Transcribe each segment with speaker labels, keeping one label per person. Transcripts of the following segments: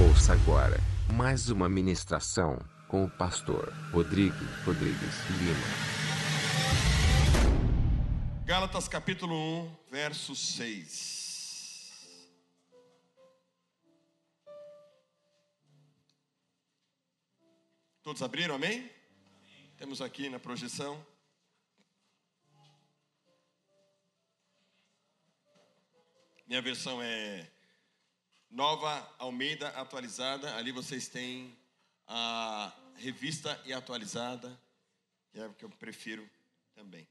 Speaker 1: Ouça agora mais uma ministração com o pastor Rodrigo Rodrigues Lima.
Speaker 2: Gálatas capítulo 1, verso 6. Todos abriram, amém? Temos aqui na projeção. Minha versão é Nova Almeida atualizada. Ali vocês têm a revista e atualizada, que é o que eu prefiro também.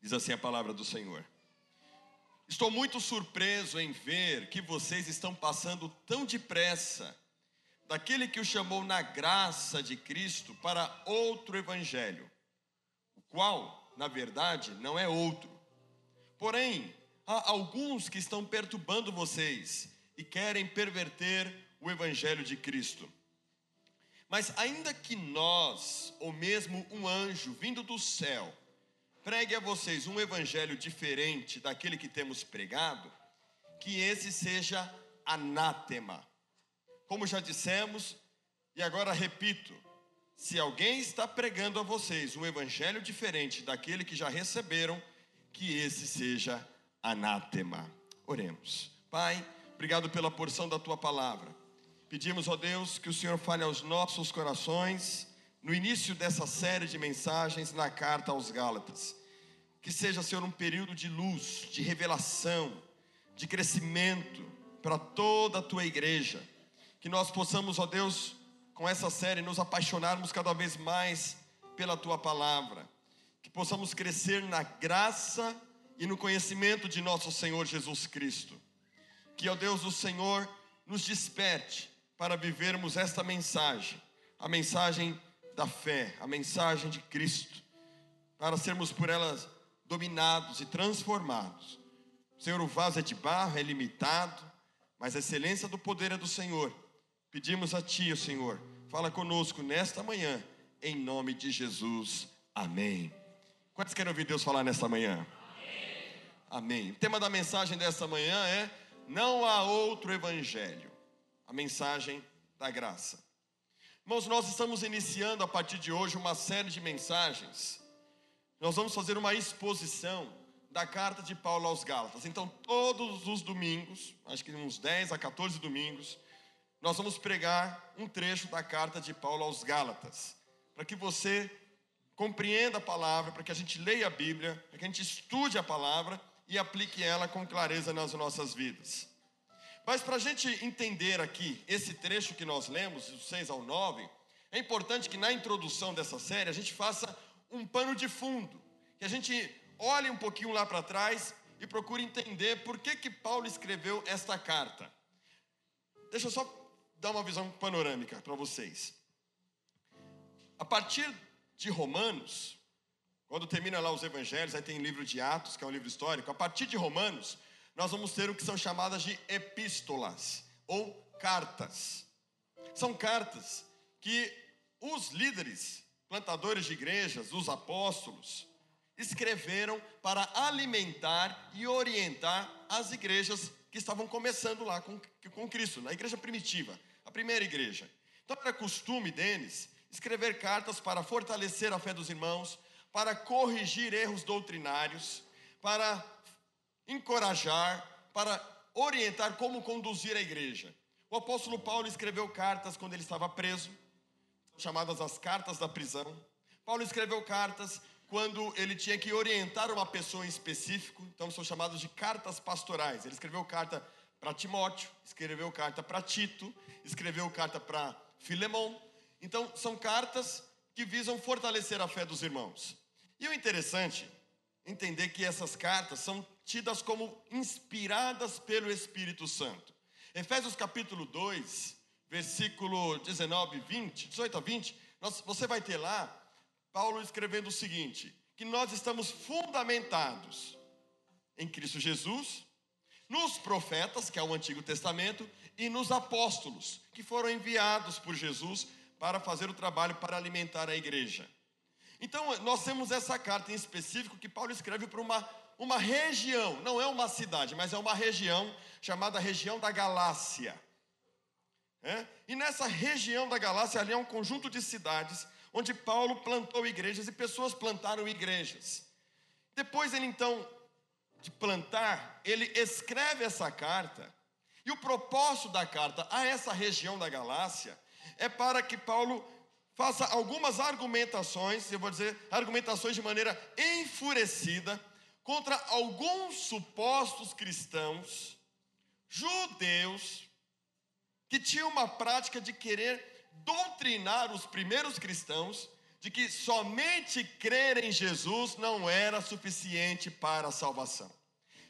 Speaker 2: Diz assim a palavra do Senhor. Estou muito surpreso em ver que vocês estão passando tão depressa daquele que o chamou na graça de Cristo para outro evangelho, o qual, na verdade, não é outro. Porém, há alguns que estão perturbando vocês e querem perverter o evangelho de Cristo. Mas ainda que nós, ou mesmo um anjo vindo do céu, pregue a vocês um evangelho diferente daquele que temos pregado, que esse seja anátema. Como já dissemos, e agora repito, se alguém está pregando a vocês um evangelho diferente daquele que já receberam, que esse seja anátema. Oremos. Pai, obrigado pela porção da tua palavra. Pedimos, ó Deus, que o Senhor fale aos nossos corações no início dessa série de mensagens na carta aos Gálatas. Que seja, Senhor, um período de luz, de revelação, de crescimento para toda a tua igreja. Que nós possamos, ó Deus, com essa série, nos apaixonarmos cada vez mais pela tua palavra. Que possamos crescer na graça e no conhecimento de nosso Senhor Jesus Cristo. Que, ó Deus, o Senhor nos desperte para vivermos esta mensagem, a mensagem da fé, a mensagem de Cristo, para sermos por elas dominados e transformados. Senhor, o vaso é de barro, é limitado, mas a excelência do poder é do Senhor. Pedimos a Ti, Senhor, fala conosco nesta manhã, em nome de Jesus. Amém. Quantos querem ouvir Deus falar nesta manhã? Amém. O tema da mensagem desta manhã é: Não há outro evangelho. A mensagem da graça. Irmãos, nós estamos iniciando a partir de hoje uma série de mensagens. Nós vamos fazer uma exposição da carta de Paulo aos Gálatas. Então, todos os domingos, acho que uns 10 a 14 domingos, nós vamos pregar um trecho da carta de Paulo aos Gálatas, para que você compreenda a palavra, para que a gente leia a Bíblia, para que a gente estude a palavra e aplique ela com clareza nas nossas vidas. Mas para a gente entender aqui esse trecho que nós lemos, do 6 ao 9, é importante que na introdução dessa série a gente faça um pano de fundo, que a gente olhe um pouquinho lá para trás e procure entender por que, que Paulo escreveu esta carta. Deixa eu só dar uma visão panorâmica para vocês. A partir de Romanos, quando termina lá os evangelhos, aí tem o livro de Atos, que é um livro histórico. A partir de Romanos, nós vamos ter o que são chamadas de epístolas ou cartas. São cartas que os líderes, plantadores de igrejas, os apóstolos, escreveram para alimentar e orientar as igrejas que estavam começando lá com, com Cristo, na igreja primitiva, a primeira igreja. Então era costume deles escrever cartas para fortalecer a fé dos irmãos, para corrigir erros doutrinários, para encorajar, para orientar como conduzir a igreja. O apóstolo Paulo escreveu cartas quando ele estava preso, chamadas as cartas da prisão. Paulo escreveu cartas quando ele tinha que orientar uma pessoa em específico, então são chamadas de cartas pastorais. Ele escreveu carta para Timóteo, escreveu carta para Tito, escreveu carta para Filemão. Então são cartas que visam fortalecer a fé dos irmãos. E o interessante entender que essas cartas são tidas como inspiradas pelo Espírito Santo. Efésios capítulo 2, versículo 19 20, 18 a 20, nós, você vai ter lá Paulo escrevendo o seguinte: que nós estamos fundamentados em Cristo Jesus, nos profetas, que é o Antigo Testamento, e nos apóstolos, que foram enviados por Jesus para fazer o trabalho para alimentar a igreja. Então, nós temos essa carta em específico que Paulo escreve para uma, uma região, não é uma cidade, mas é uma região chamada região da Galácia. É? E nessa região da Galácia, ali é um conjunto de cidades onde Paulo plantou igrejas e pessoas plantaram igrejas. Depois ele então de plantar, ele escreve essa carta. E o propósito da carta a essa região da Galácia é para que Paulo faça algumas argumentações, eu vou dizer, argumentações de maneira enfurecida contra alguns supostos cristãos judeus que tinham uma prática de querer doutrinar os primeiros cristãos de que somente crer em Jesus não era suficiente para a salvação.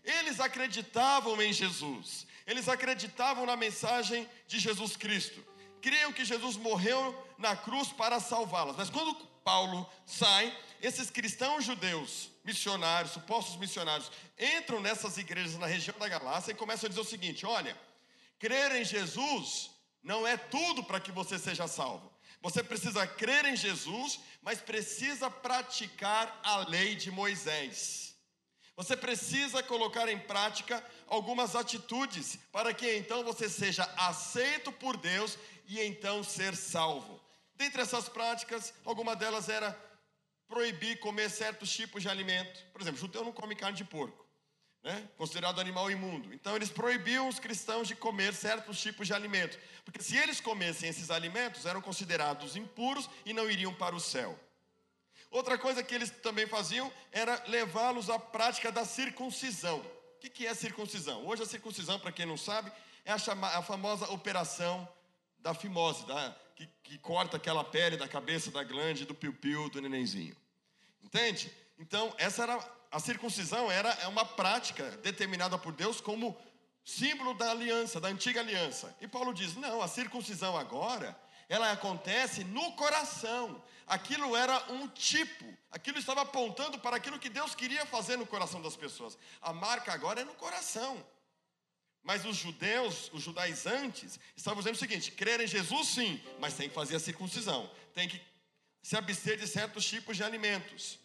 Speaker 2: Eles acreditavam em Jesus, eles acreditavam na mensagem de Jesus Cristo, criam que Jesus morreu na cruz para salvá-los. Mas quando Paulo sai, esses cristãos judeus, missionários, supostos missionários, entram nessas igrejas na região da Galácia e começam a dizer o seguinte: olha, crer em Jesus não é tudo para que você seja salvo. Você precisa crer em Jesus, mas precisa praticar a lei de Moisés. Você precisa colocar em prática algumas atitudes para que então você seja aceito por Deus e então ser salvo. Dentre essas práticas, alguma delas era proibir comer certos tipos de alimento. Por exemplo, judeu não come carne de porco, né? considerado animal imundo. Então, eles proibiam os cristãos de comer certos tipos de alimento, porque se eles comessem esses alimentos, eram considerados impuros e não iriam para o céu. Outra coisa que eles também faziam era levá-los à prática da circuncisão. O que é circuncisão? Hoje, a circuncisão, para quem não sabe, é a, chama, a famosa operação da fimose, da, que, que, corta aquela pele da cabeça, da glande, do piu-piu, do nenenzinho. Entende? Então, essa era a circuncisão era é uma prática determinada por Deus como símbolo da aliança, da antiga aliança. E Paulo diz: "Não, a circuncisão agora, ela acontece no coração. Aquilo era um tipo, aquilo estava apontando para aquilo que Deus queria fazer no coração das pessoas. A marca agora é no coração. Mas os judeus, os judaizantes, estavam dizendo o seguinte: crer em Jesus sim, mas tem que fazer a circuncisão, tem que se abster de certos tipos de alimentos,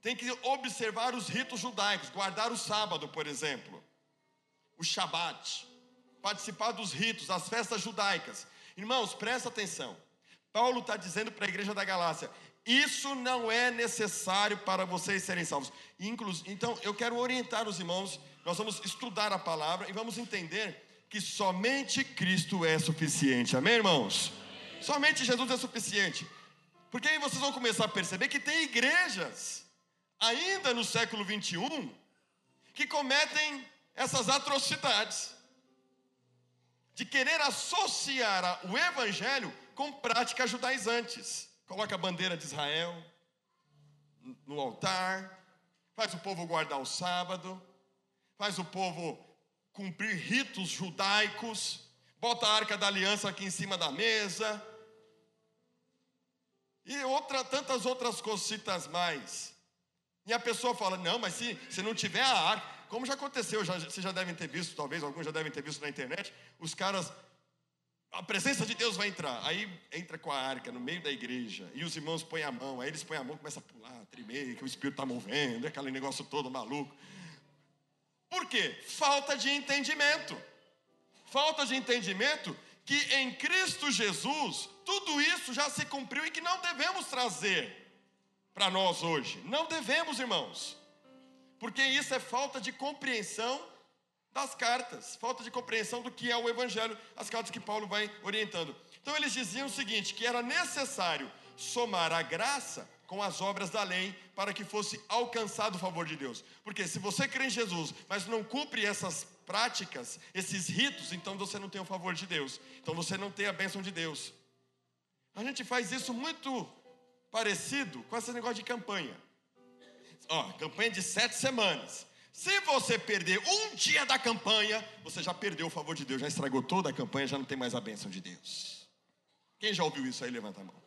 Speaker 2: tem que observar os ritos judaicos, guardar o sábado, por exemplo, o Shabat, participar dos ritos, das festas judaicas. Irmãos, presta atenção. Paulo está dizendo para a igreja da Galácia: isso não é necessário para vocês serem salvos. Então, eu quero orientar os irmãos nós vamos estudar a palavra e vamos entender que somente Cristo é suficiente. Amém, irmãos? Somente Jesus é suficiente. Porque aí vocês vão começar a perceber que tem igrejas, ainda no século 21, que cometem essas atrocidades de querer associar o evangelho com práticas judaizantes. Coloca a bandeira de Israel no altar, faz o povo guardar o sábado, faz o povo cumprir ritos judaicos, bota a arca da aliança aqui em cima da mesa, e outra, tantas outras cositas mais. E a pessoa fala: não, mas se, se não tiver a arca, como já aconteceu, já, vocês já devem ter visto, talvez alguns já devem ter visto na internet, os caras, a presença de Deus vai entrar, aí entra com a arca no meio da igreja, e os irmãos põem a mão, aí eles põem a mão, começa a pular, tremer, que o Espírito está movendo, aquele negócio todo maluco. Por quê? Falta de entendimento. Falta de entendimento que em Cristo Jesus tudo isso já se cumpriu e que não devemos trazer para nós hoje. Não devemos, irmãos. Porque isso é falta de compreensão das cartas, falta de compreensão do que é o evangelho, as cartas que Paulo vai orientando. Então eles diziam o seguinte, que era necessário somar a graça com as obras da lei para que fosse alcançado o favor de Deus. Porque se você crê em Jesus, mas não cumpre essas práticas, esses ritos, então você não tem o favor de Deus. Então você não tem a bênção de Deus. A gente faz isso muito parecido com esse negócio de campanha. Ó, campanha de sete semanas. Se você perder um dia da campanha, você já perdeu o favor de Deus, já estragou toda a campanha, já não tem mais a bênção de Deus. Quem já ouviu isso aí, levanta a mão.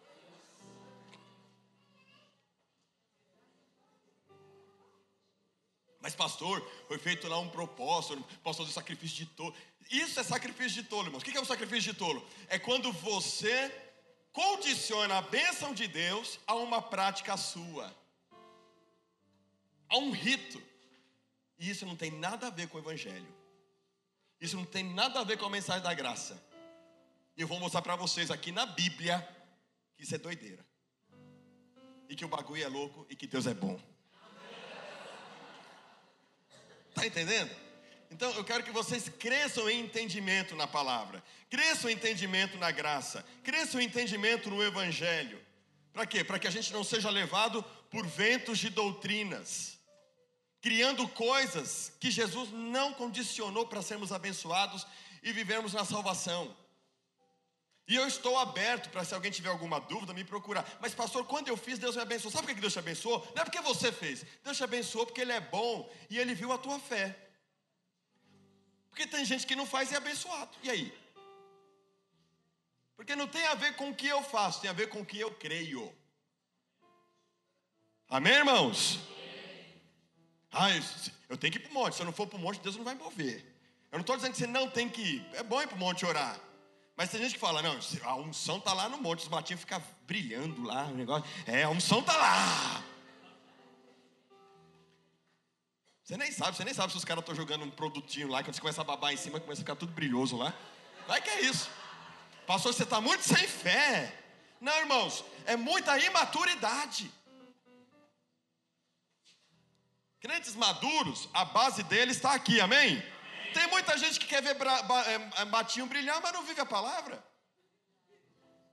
Speaker 2: Mas, pastor, foi feito lá um propósito, posso fazer sacrifício de tolo. Isso é sacrifício de tolo, irmãos. O que é o sacrifício de tolo? É quando você condiciona a bênção de Deus a uma prática sua, a um rito. E isso não tem nada a ver com o Evangelho. Isso não tem nada a ver com a mensagem da graça. E eu vou mostrar para vocês aqui na Bíblia que isso é doideira. E que o bagulho é louco e que Deus é bom. Tá entendendo? Então eu quero que vocês cresçam em entendimento na palavra, cresçam em entendimento na graça, cresçam em entendimento no Evangelho. Para quê? Para que a gente não seja levado por ventos de doutrinas, criando coisas que Jesus não condicionou para sermos abençoados e vivermos na salvação. E eu estou aberto para se alguém tiver alguma dúvida, me procurar. Mas, pastor, quando eu fiz, Deus me abençoou. Sabe por que Deus te abençoou? Não é porque você fez. Deus te abençoou porque Ele é bom e Ele viu a tua fé. Porque tem gente que não faz e é abençoado. E aí? Porque não tem a ver com o que eu faço, tem a ver com o que eu creio. Amém, irmãos? Ah, eu tenho que ir para o monte. Se eu não for para o monte, Deus não vai mover. Eu não estou dizendo que você não tem que ir. É bom ir para o monte orar. Mas tem gente que fala, não, a unção está lá no monte, os matinhos ficam brilhando lá, o negócio. É, a unção está lá. Você nem sabe, você nem sabe se os caras estão jogando um produtinho lá, quando você começa a babar em cima, começa a ficar tudo brilhoso lá. Vai que é isso. Pastor, você está muito sem fé. Não, irmãos, é muita imaturidade. Crentes maduros, a base deles está aqui, amém? Tem muita gente que quer ver matinho é, é, brilhar, mas não vive a palavra.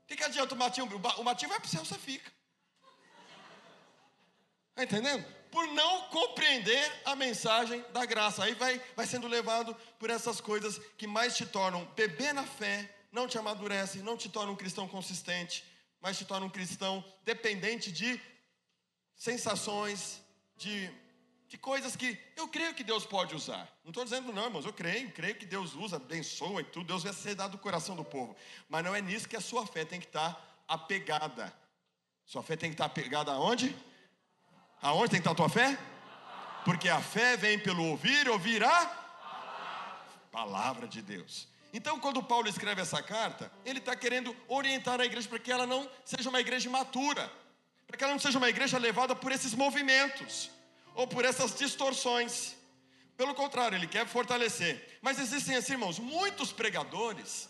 Speaker 2: O que, que adianta o matinho? O matinho vai para o céu, você fica. Está entendendo? Por não compreender a mensagem da graça. Aí vai, vai sendo levado por essas coisas que mais te tornam beber na fé, não te amadurece, não te torna um cristão consistente, mas te torna um cristão dependente de sensações, de de coisas que eu creio que Deus pode usar. Não estou dizendo não, irmãos, eu creio, creio que Deus usa, abençoa e tudo, Deus vai ser dado do coração do povo. Mas não é nisso que a sua fé tem que estar apegada. Sua fé tem que estar apegada aonde? Aonde tem que estar a tua fé? Porque a fé vem pelo ouvir, ouvir a palavra de Deus. Então, quando Paulo escreve essa carta, ele está querendo orientar a igreja para que ela não seja uma igreja imatura, para que ela não seja uma igreja levada por esses movimentos ou por essas distorções. Pelo contrário, ele quer fortalecer. Mas existem assim, irmãos, muitos pregadores,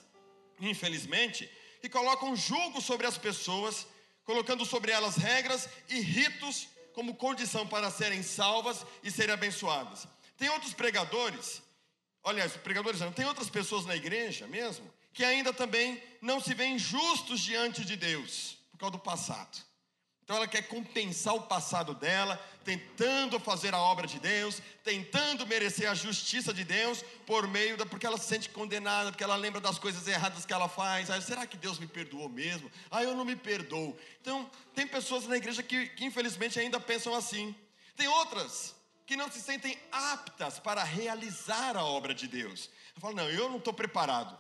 Speaker 2: infelizmente, que colocam julgo sobre as pessoas, colocando sobre elas regras e ritos como condição para serem salvas e serem abençoadas. Tem outros pregadores, aliás, pregadores não, tem outras pessoas na igreja mesmo, que ainda também não se veem justos diante de Deus, por causa do passado. Então ela quer compensar o passado dela, tentando fazer a obra de Deus, tentando merecer a justiça de Deus por meio da porque ela se sente condenada, porque ela lembra das coisas erradas que ela faz. Ah, será que Deus me perdoou mesmo? Ah, eu não me perdoo. Então, tem pessoas na igreja que, que infelizmente ainda pensam assim. Tem outras que não se sentem aptas para realizar a obra de Deus. Eu falo, não, eu não estou preparado.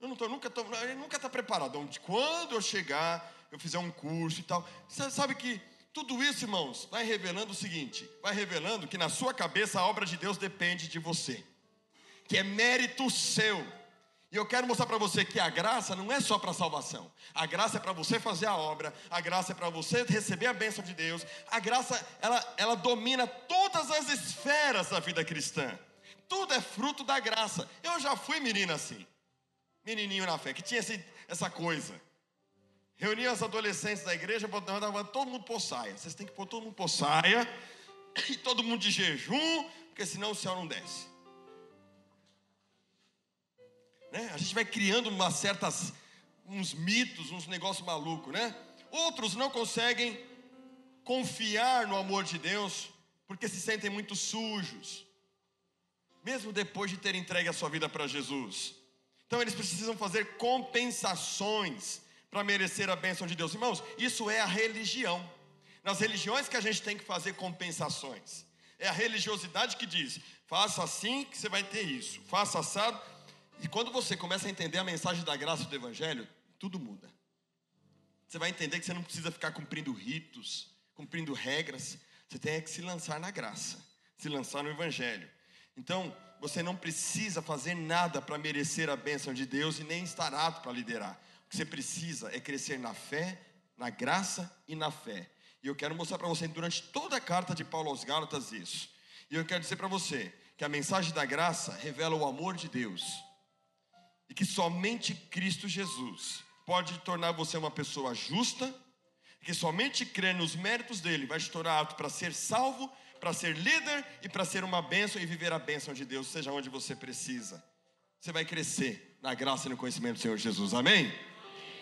Speaker 2: Eu não tô, nunca estou, nunca está preparado. Quando eu chegar eu fizer um curso e tal. Você sabe que tudo isso, irmãos, vai revelando o seguinte: vai revelando que na sua cabeça a obra de Deus depende de você, que é mérito seu. E eu quero mostrar para você que a graça não é só para salvação. A graça é para você fazer a obra, a graça é para você receber a bênção de Deus. A graça, ela, ela domina todas as esferas da vida cristã. Tudo é fruto da graça. Eu já fui menina assim, menininho na fé, que tinha esse, essa coisa. Reunia os adolescentes da igreja, mandava todo mundo por saia. Vocês têm que pôr todo mundo por saia. E todo mundo de jejum, porque senão o céu não desce. Né? A gente vai criando umas certas, uns mitos, uns negócios malucos, né? Outros não conseguem confiar no amor de Deus, porque se sentem muito sujos, mesmo depois de ter entregue a sua vida para Jesus. Então eles precisam fazer compensações para merecer a bênção de Deus. Irmãos, isso é a religião. Nas religiões que a gente tem que fazer compensações. É a religiosidade que diz: faça assim que você vai ter isso, faça assado. E quando você começa a entender a mensagem da graça do Evangelho, tudo muda. Você vai entender que você não precisa ficar cumprindo ritos, cumprindo regras. Você tem que se lançar na graça, se lançar no Evangelho. Então, você não precisa fazer nada para merecer a bênção de Deus e nem estar apto para liderar. Que você precisa é crescer na fé, na graça e na fé. E eu quero mostrar para você durante toda a carta de Paulo aos Gálatas isso. E eu quero dizer para você que a mensagem da graça revela o amor de Deus. e que somente Cristo Jesus pode tornar você uma pessoa justa, que somente crer nos méritos dele vai te tornar apto para ser salvo, para ser líder e para ser uma bênção e viver a bênção de Deus, seja onde você precisa. Você vai crescer na graça e no conhecimento do Senhor Jesus, amém?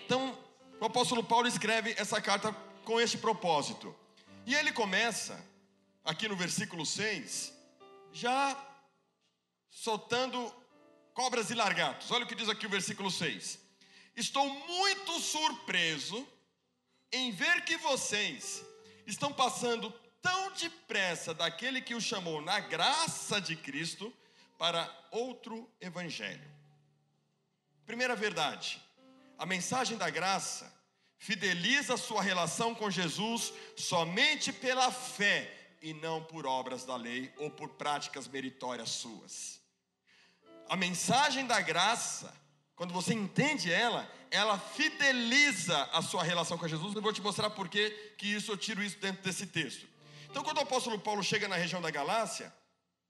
Speaker 2: Então, o apóstolo Paulo escreve essa carta com este propósito. E ele começa, aqui no versículo 6, já soltando cobras e largatos. Olha o que diz aqui o versículo 6. Estou muito surpreso em ver que vocês estão passando tão depressa daquele que o chamou na graça de Cristo para outro evangelho. Primeira verdade, a mensagem da graça fideliza sua relação com Jesus somente pela fé e não por obras da lei ou por práticas meritórias suas. A mensagem da graça, quando você entende ela, ela fideliza a sua relação com Jesus. Eu vou te mostrar por que isso eu tiro isso dentro desse texto. Então, quando o apóstolo Paulo chega na região da Galácia,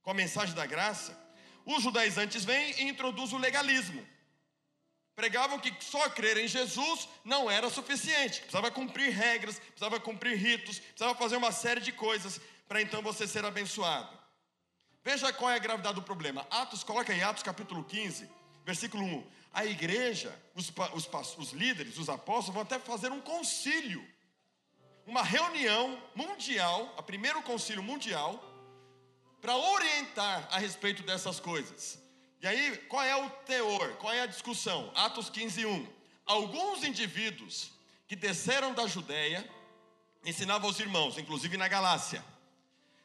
Speaker 2: com a mensagem da graça, os judaizantes vêm e introduzem o legalismo pregavam que só crer em Jesus não era suficiente, precisava cumprir regras, precisava cumprir ritos, precisava fazer uma série de coisas para então você ser abençoado. Veja qual é a gravidade do problema. Atos, coloca em Atos capítulo 15, versículo 1. A igreja, os, os, os líderes, os apóstolos vão até fazer um concílio, uma reunião mundial, a primeiro concílio mundial, para orientar a respeito dessas coisas. E aí, qual é o teor? Qual é a discussão? Atos 15, 1. Alguns indivíduos que desceram da Judéia ensinavam aos irmãos, inclusive na Galácia: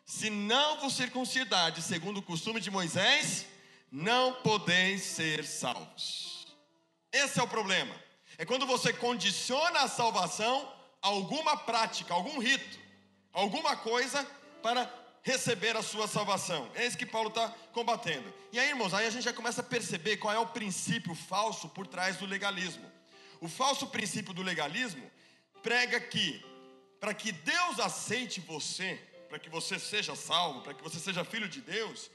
Speaker 2: se não vos circuncidade segundo o costume de Moisés, não podeis ser salvos. Esse é o problema. É quando você condiciona a salvação a alguma prática, algum rito, alguma coisa para receber a sua salvação. É isso que Paulo está combatendo. E aí, irmãos, aí a gente já começa a perceber qual é o princípio falso por trás do legalismo. O falso princípio do legalismo prega que, para que Deus aceite você, para que você seja salvo, para que você seja filho de Deus,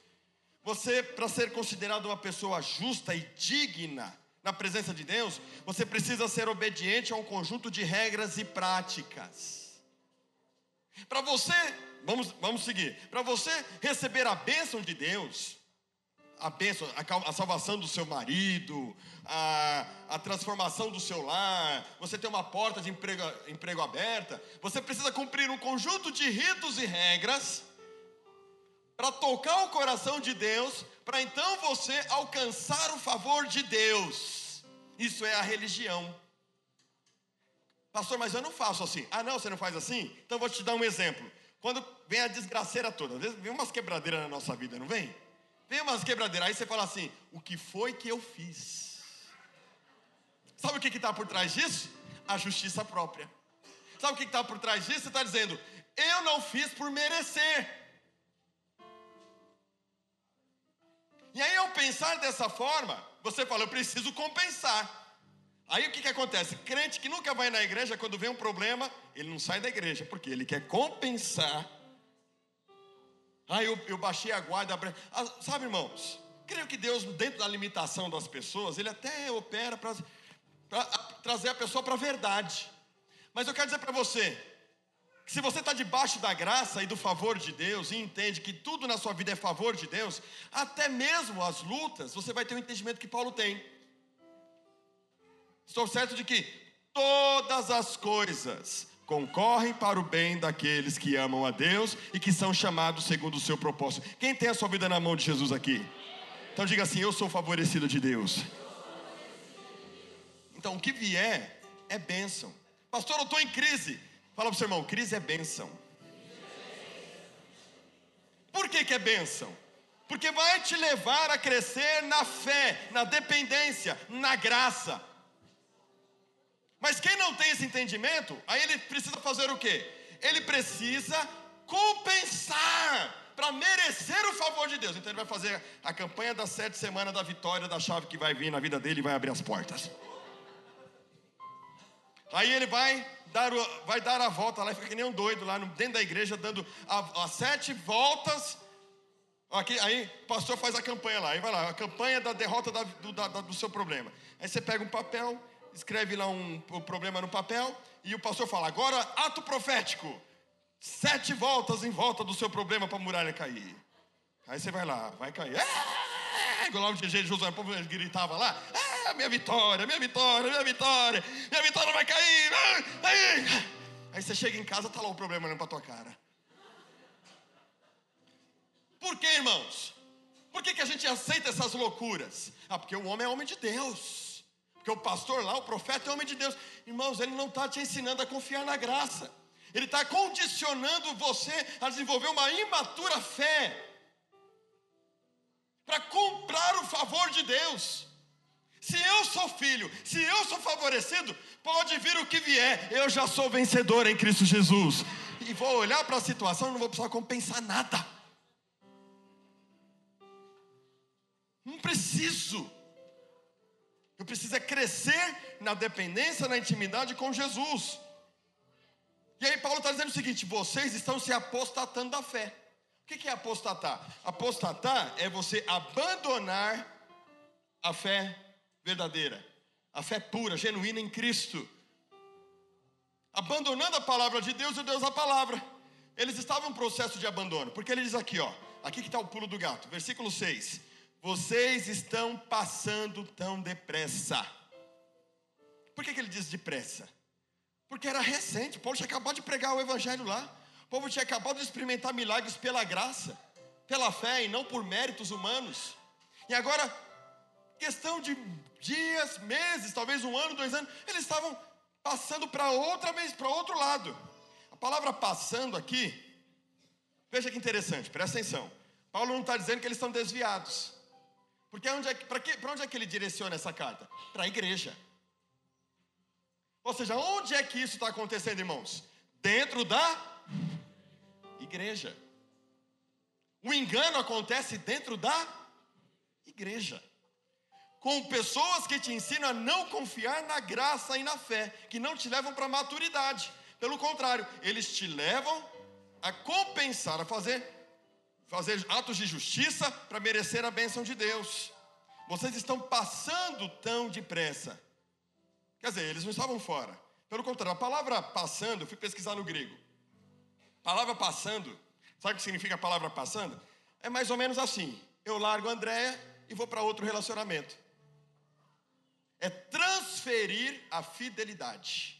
Speaker 2: você, para ser considerado uma pessoa justa e digna na presença de Deus, você precisa ser obediente a um conjunto de regras e práticas. Para você vamos, vamos seguir. Para você receber a bênção de Deus, a bênção, a, a salvação do seu marido, a, a, transformação do seu lar, você ter uma porta de emprego, emprego aberta, você precisa cumprir um conjunto de ritos e regras para tocar o coração de Deus, para então você alcançar o favor de Deus. Isso é a religião. Pastor, mas eu não faço assim. Ah, não, você não faz assim? Então vou te dar um exemplo. Quando vem a desgraceira toda, às vezes vem umas quebradeiras na nossa vida, não vem? Vem umas quebradeiras, aí você fala assim: o que foi que eu fiz? Sabe o que está por trás disso? A justiça própria. Sabe o que está por trás disso? Você está dizendo: eu não fiz por merecer. E aí, ao pensar dessa forma, você fala: eu preciso compensar. Aí o que, que acontece? Crente que nunca vai na igreja, quando vem um problema, ele não sai da igreja, porque ele quer compensar. Ah, eu, eu baixei a guarda. Ah, sabe, irmãos, creio que Deus, dentro da limitação das pessoas, Ele até opera para trazer a pessoa para a verdade. Mas eu quero dizer para você, que se você está debaixo da graça e do favor de Deus, e entende que tudo na sua vida é favor de Deus, até mesmo as lutas, você vai ter o entendimento que Paulo tem. Estou certo de que todas as coisas concorrem para o bem daqueles que amam a Deus e que são chamados segundo o seu propósito. Quem tem a sua vida na mão de Jesus aqui? Então diga assim: Eu sou favorecido de Deus. Então o que vier é bênção. Pastor, eu estou em crise. Fala para o seu irmão: crise é bênção. Por que, que é bênção? Porque vai te levar a crescer na fé, na dependência, na graça. Mas quem não tem esse entendimento, aí ele precisa fazer o quê? Ele precisa compensar para merecer o favor de Deus. Então ele vai fazer a campanha das sete semanas da vitória da chave que vai vir na vida dele e vai abrir as portas. Aí ele vai dar, vai dar a volta lá e fica que nem um doido lá dentro da igreja, dando as sete voltas Aqui, aí o pastor faz a campanha lá, aí vai lá, a campanha da derrota da, do, da, do seu problema. Aí você pega um papel, escreve lá um, o problema no papel, e o pastor fala: agora ato profético, sete voltas em volta do seu problema para a muralha cair. Aí você vai lá, vai cair. É, igual o de Josué, o povo gritava lá: é, minha vitória, minha vitória, minha vitória, minha vitória vai cair. Aí, aí você chega em casa, tá lá o problema olhando para tua cara. Por que, irmãos? Por que, que a gente aceita essas loucuras? Ah, porque o homem é homem de Deus. Porque o pastor lá, o profeta, é homem de Deus. Irmãos, ele não está te ensinando a confiar na graça. Ele está condicionando você a desenvolver uma imatura fé. Para comprar o favor de Deus. Se eu sou filho, se eu sou favorecido, pode vir o que vier, eu já sou vencedor em Cristo Jesus. E vou olhar para a situação não vou precisar compensar nada. Não preciso. É crescer na dependência, na intimidade com Jesus. E aí Paulo está dizendo o seguinte: vocês estão se apostatando da fé. O que é apostatar? Apostatar é você abandonar a fé verdadeira, a fé pura, genuína em Cristo. Abandonando a palavra de Deus e Deus a palavra. Eles estavam em processo de abandono, porque ele diz aqui, ó, aqui que está o pulo do gato, versículo 6 vocês estão passando tão depressa. Por que, que ele diz depressa? Porque era recente, Paulo tinha acabado de pregar o evangelho lá. O povo tinha acabado de experimentar milagres pela graça, pela fé e não por méritos humanos. E agora, questão de dias, meses, talvez um ano, dois anos, eles estavam passando para outra vez, para outro lado. A palavra passando aqui, veja que interessante, presta atenção. Paulo não está dizendo que eles estão desviados. Porque onde é, para onde é que ele direciona essa carta? Para a igreja. Ou seja, onde é que isso está acontecendo, irmãos? Dentro da igreja. O engano acontece dentro da igreja. Com pessoas que te ensinam a não confiar na graça e na fé, que não te levam para a maturidade. Pelo contrário, eles te levam a compensar, a fazer fazer atos de justiça para merecer a bênção de Deus. Vocês estão passando tão depressa. Quer dizer, eles não estavam fora. Pelo contrário, a palavra passando, eu fui pesquisar no grego. Palavra passando, sabe o que significa a palavra passando? É mais ou menos assim: eu largo a Andréia e vou para outro relacionamento. É transferir a fidelidade.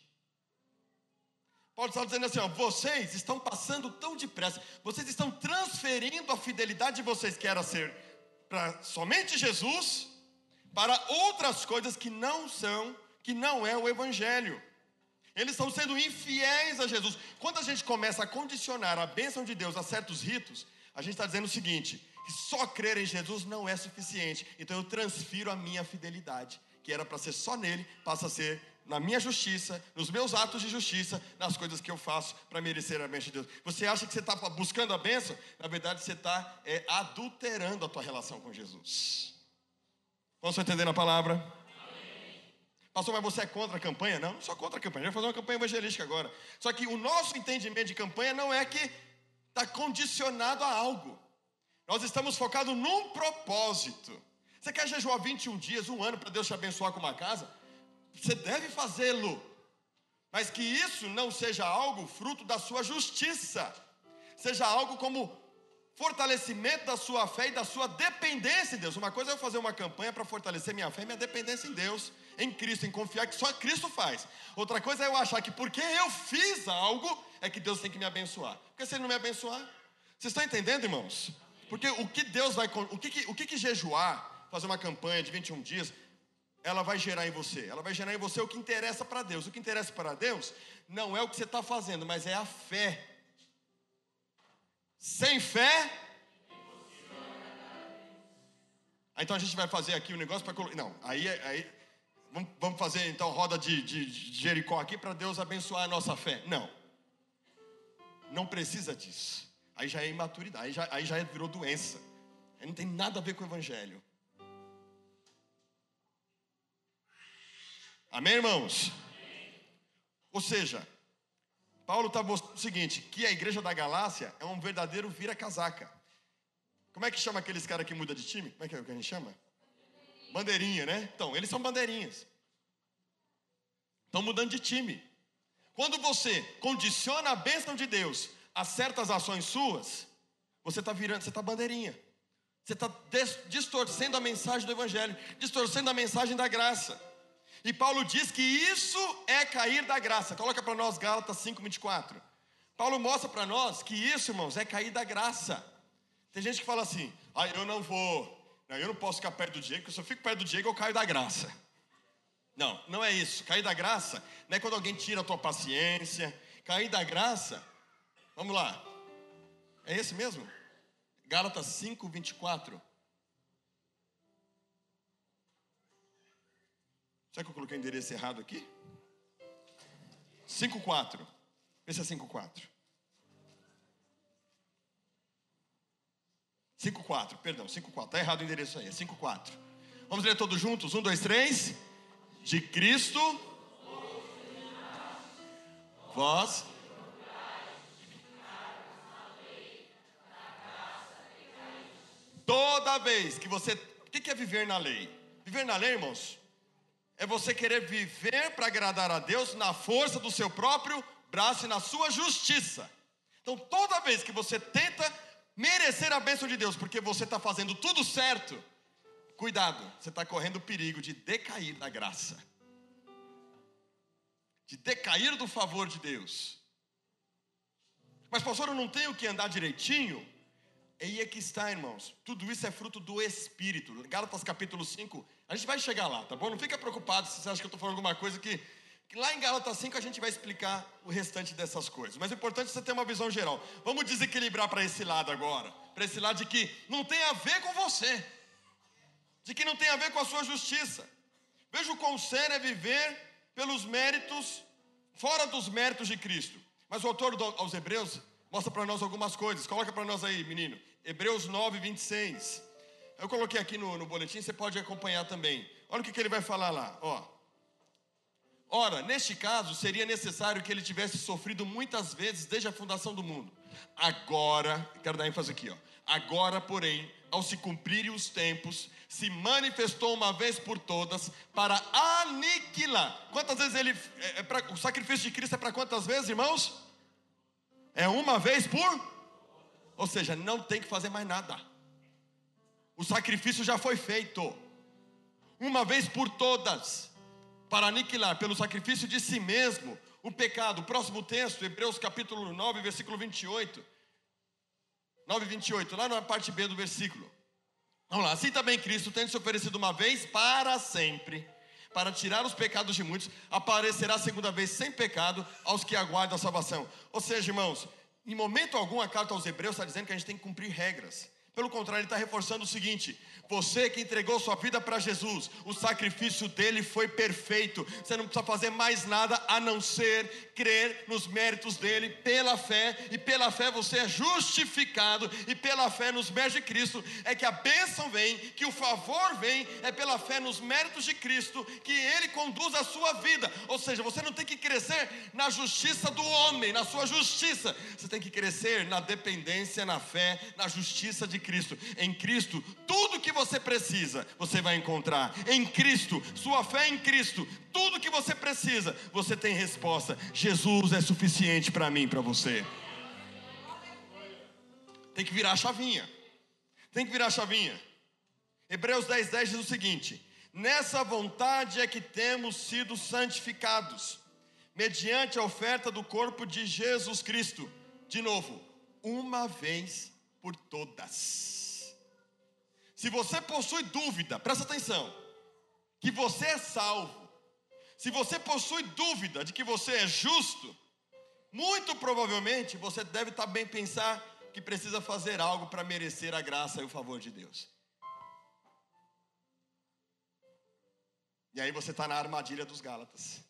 Speaker 2: Paulo está dizendo assim: ó, vocês estão passando tão depressa, vocês estão transferindo a fidelidade de vocês, que era ser para somente Jesus, para outras coisas que não são, que não é o Evangelho. Eles estão sendo infiéis a Jesus. Quando a gente começa a condicionar a bênção de Deus a certos ritos, a gente está dizendo o seguinte: que só crer em Jesus não é suficiente. Então eu transfiro a minha fidelidade, que era para ser só nele, passa a ser na minha justiça, nos meus atos de justiça, nas coisas que eu faço para merecer a bênção de Deus. Você acha que você está buscando a bênção? Na verdade, você está é, adulterando a tua relação com Jesus. Posso entender a palavra? Pastor, mas você é contra a campanha? Não, não sou contra a campanha. A gente vai fazer uma campanha evangelística agora. Só que o nosso entendimento de campanha não é que está condicionado a algo. Nós estamos focados num propósito. Você quer jejuar 21 dias, um ano, para Deus te abençoar com uma casa? Você deve fazê-lo, mas que isso não seja algo fruto da sua justiça, seja algo como fortalecimento da sua fé e da sua dependência em Deus. Uma coisa é eu fazer uma campanha para fortalecer minha fé e minha dependência em Deus, em Cristo, em confiar que só Cristo faz. Outra coisa é eu achar que porque eu fiz algo, é que Deus tem que me abençoar. Porque se Ele não me abençoar, vocês estão entendendo, irmãos? Porque o que Deus vai. O que, o que, que jejuar, fazer uma campanha de 21 dias, ela vai gerar em você? Ela vai gerar em você o que interessa para Deus. O que interessa para Deus não é o que você está fazendo, mas é a fé. Sem fé. então a gente vai fazer aqui o um negócio para colocar. Não, aí, aí vamos, fazer então roda de, de, de Jericó aqui para Deus abençoar a nossa fé. Não. Não precisa disso. Aí já é imaturidade, aí já, aí já virou doença. Aí não tem nada a ver com o Evangelho. Amém, irmãos? Ou seja, Paulo está mostrando o seguinte: que a igreja da Galácia é um verdadeiro vira-casaca. Como é que chama aqueles caras que muda de time? Como é que, é que a gente chama? Bandeirinha, né? Então, eles são bandeirinhas. Estão mudando de time. Quando você condiciona a bênção de Deus a certas ações suas, você está virando, você está bandeirinha. Você está distorcendo a mensagem do Evangelho, distorcendo a mensagem da graça. E Paulo diz que isso é cair da graça. Coloca para nós Gálatas 5,24. Paulo mostra para nós que isso, irmãos, é cair da graça. Tem gente que fala assim: ah, eu não vou, não, eu não posso ficar perto do Diego, porque se eu fico perto do Diego, eu caio da graça. Não, não é isso. Cair da graça não é quando alguém tira a tua paciência. Cair da graça, vamos lá. É esse mesmo? Gálatas 5, 24. Será que eu coloquei o endereço errado aqui? 5,4. Vê se é 5,4. 5,4, perdão, 5,4. Está errado o endereço aí, é 5,4. Vamos ler todos juntos? 1, 2, 3. De Cristo, vós. Toda vez que você. O que é viver na lei? Viver na lei, irmãos, é você querer viver para agradar a Deus na força do seu próprio braço e na sua justiça. Então, toda vez que você tenta merecer a bênção de Deus, porque você está fazendo tudo certo, cuidado, você está correndo o perigo de decair da graça, de decair do favor de Deus. Mas, pastor, eu não tenho que andar direitinho? E aí é que está, irmãos. Tudo isso é fruto do Espírito. Gálatas capítulo 5, a gente vai chegar lá, tá bom? Não fica preocupado se você acha que eu estou falando alguma coisa que, que. Lá em Gálatas 5 a gente vai explicar o restante dessas coisas. Mas é importante você ter uma visão geral. Vamos desequilibrar para esse lado agora. Para esse lado de que não tem a ver com você. De que não tem a ver com a sua justiça. Veja o quão sério é viver pelos méritos, fora dos méritos de Cristo. Mas o autor aos Hebreus mostra para nós algumas coisas. Coloca para nós aí, menino. Hebreus 9, 26. Eu coloquei aqui no, no boletim, você pode acompanhar também. Olha o que, que ele vai falar lá, ó. Ora, neste caso, seria necessário que ele tivesse sofrido muitas vezes desde a fundação do mundo. Agora, quero dar ênfase aqui, ó. Agora, porém, ao se cumprirem os tempos, se manifestou uma vez por todas para aniquilar. Quantas vezes ele. É, é pra, o sacrifício de Cristo é para quantas vezes, irmãos? É uma vez por? Ou seja, não tem que fazer mais nada. O sacrifício já foi feito. Uma vez por todas. Para aniquilar pelo sacrifício de si mesmo o pecado. Próximo texto, Hebreus capítulo 9, versículo 28. 9, 28, lá na parte B do versículo. Vamos lá. Assim também Cristo, tendo se oferecido uma vez para sempre para tirar os pecados de muitos, aparecerá a segunda vez sem pecado aos que aguardam a salvação. Ou seja, irmãos, em momento algum a carta aos Hebreus está dizendo que a gente tem que cumprir regras. Pelo contrário, ele está reforçando o seguinte: você que entregou sua vida para Jesus, o sacrifício dele foi perfeito. Você não precisa fazer mais nada a não ser crer nos méritos dele pela fé, e pela fé você é justificado, e pela fé nos méritos de Cristo é que a bênção vem, que o favor vem, é pela fé nos méritos de Cristo que ele conduz a sua vida. Ou seja, você não tem que crescer na justiça do homem, na sua justiça, você tem que crescer na dependência, na fé, na justiça de Cristo. Em Cristo, tudo que você precisa, você vai encontrar. Em Cristo, sua fé em Cristo, tudo que você precisa, você tem resposta. Jesus é suficiente para mim, para você. Tem que virar a chavinha. Tem que virar a chavinha. Hebreus 10, 10 diz o seguinte: Nessa vontade é que temos sido santificados, mediante a oferta do corpo de Jesus Cristo. De novo, uma vez por todas. Se você possui dúvida, presta atenção, que você é salvo, se você possui dúvida de que você é justo, muito provavelmente você deve também pensar que precisa fazer algo para merecer a graça e o favor de Deus. E aí você está na armadilha dos Gálatas.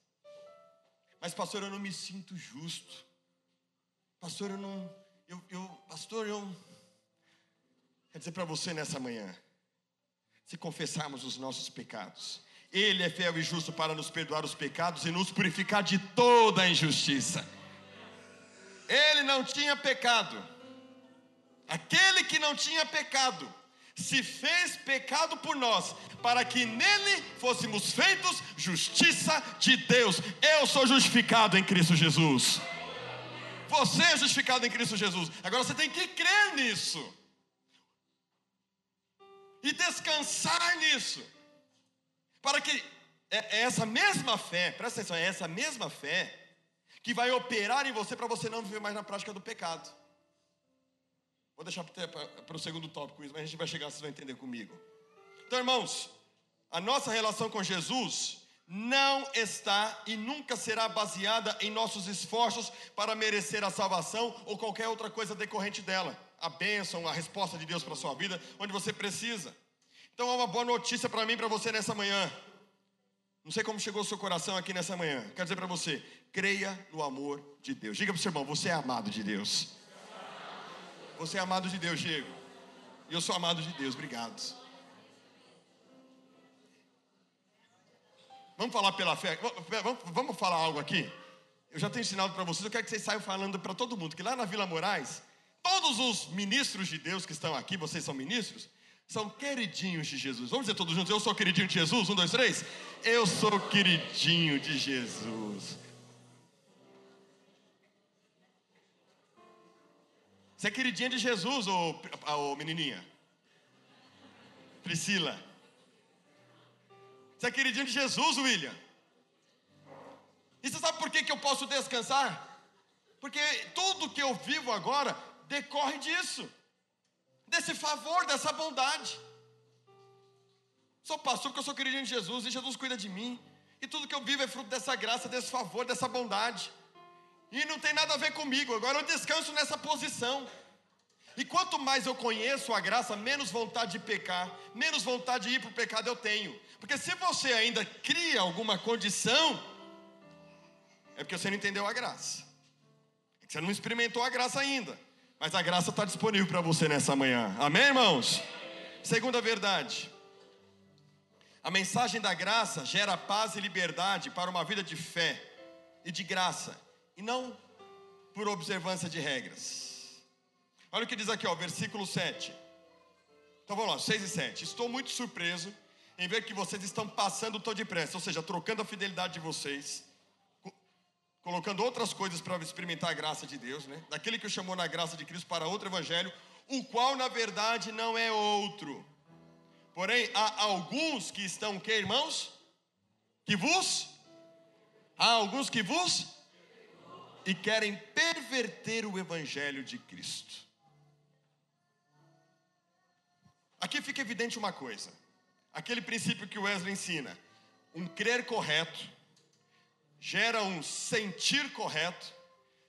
Speaker 2: Mas, pastor, eu não me sinto justo. Pastor, eu não. Eu, eu, pastor, eu Quer dizer para você nessa manhã, se confessarmos os nossos pecados, Ele é fiel e justo para nos perdoar os pecados e nos purificar de toda a injustiça. Ele não tinha pecado, aquele que não tinha pecado, se fez pecado por nós, para que nele fôssemos feitos justiça de Deus. Eu sou justificado em Cristo Jesus. Você é justificado em Cristo Jesus. Agora você tem que crer nisso. E descansar nisso. Para que é, é essa mesma fé, presta atenção, é essa mesma fé que vai operar em você para você não viver mais na prática do pecado. Vou deixar para o segundo tópico isso, mas a gente vai chegar, vocês vão entender comigo. Então, irmãos, a nossa relação com Jesus não está e nunca será baseada em nossos esforços para merecer a salvação ou qualquer outra coisa decorrente dela. A bênção, a resposta de Deus para a sua vida, onde você precisa. Então, há uma boa notícia para mim e para você nessa manhã. Não sei como chegou o seu coração aqui nessa manhã. Quero dizer para você: creia no amor de Deus. Diga para o seu irmão: você é amado de Deus. Você é amado de Deus, Diego. E eu sou amado de Deus, obrigado. Vamos falar pela fé? Vamos, falar algo aqui? Eu já tenho ensinado para vocês, eu quero que vocês saiam falando para todo mundo, que lá na Vila Moraes, todos os ministros de Deus que estão aqui, vocês são ministros, são queridinhos de Jesus. Vamos dizer todos juntos, eu sou queridinho de Jesus? Um, dois, três. Eu sou queridinho de Jesus. Você é queridinha de Jesus, ou, ou menininha? Priscila. Você é queridinha de Jesus, William. E você sabe por que, que eu posso descansar? Porque tudo que eu vivo agora decorre disso, desse favor, dessa bondade. Sou pastor porque eu sou queridinho de Jesus e Jesus cuida de mim. E tudo que eu vivo é fruto dessa graça, desse favor, dessa bondade. E não tem nada a ver comigo. Agora eu descanso nessa posição. E quanto mais eu conheço a graça, menos vontade de pecar, menos vontade de ir para o pecado eu tenho. Porque se você ainda cria alguma condição, é porque você não entendeu a graça. É que você não experimentou a graça ainda. Mas a graça está disponível para você nessa manhã. Amém, irmãos? Segunda verdade. A mensagem da graça gera paz e liberdade para uma vida de fé e de graça e não por observância de regras. Olha o que diz aqui, ó, versículo 7. Então vamos lá, 6 e 7. Estou muito surpreso em ver que vocês estão passando todo depressa, ou seja, trocando a fidelidade de vocês, colocando outras coisas para experimentar a graça de Deus, né? Daquele que o chamou na graça de Cristo para outro evangelho, o qual na verdade não é outro. Porém, há alguns que estão, que irmãos? Que vos? Há alguns que vos? e querem perverter o evangelho de Cristo. Aqui fica evidente uma coisa: aquele princípio que o Wesley ensina, um crer correto, gera um sentir correto,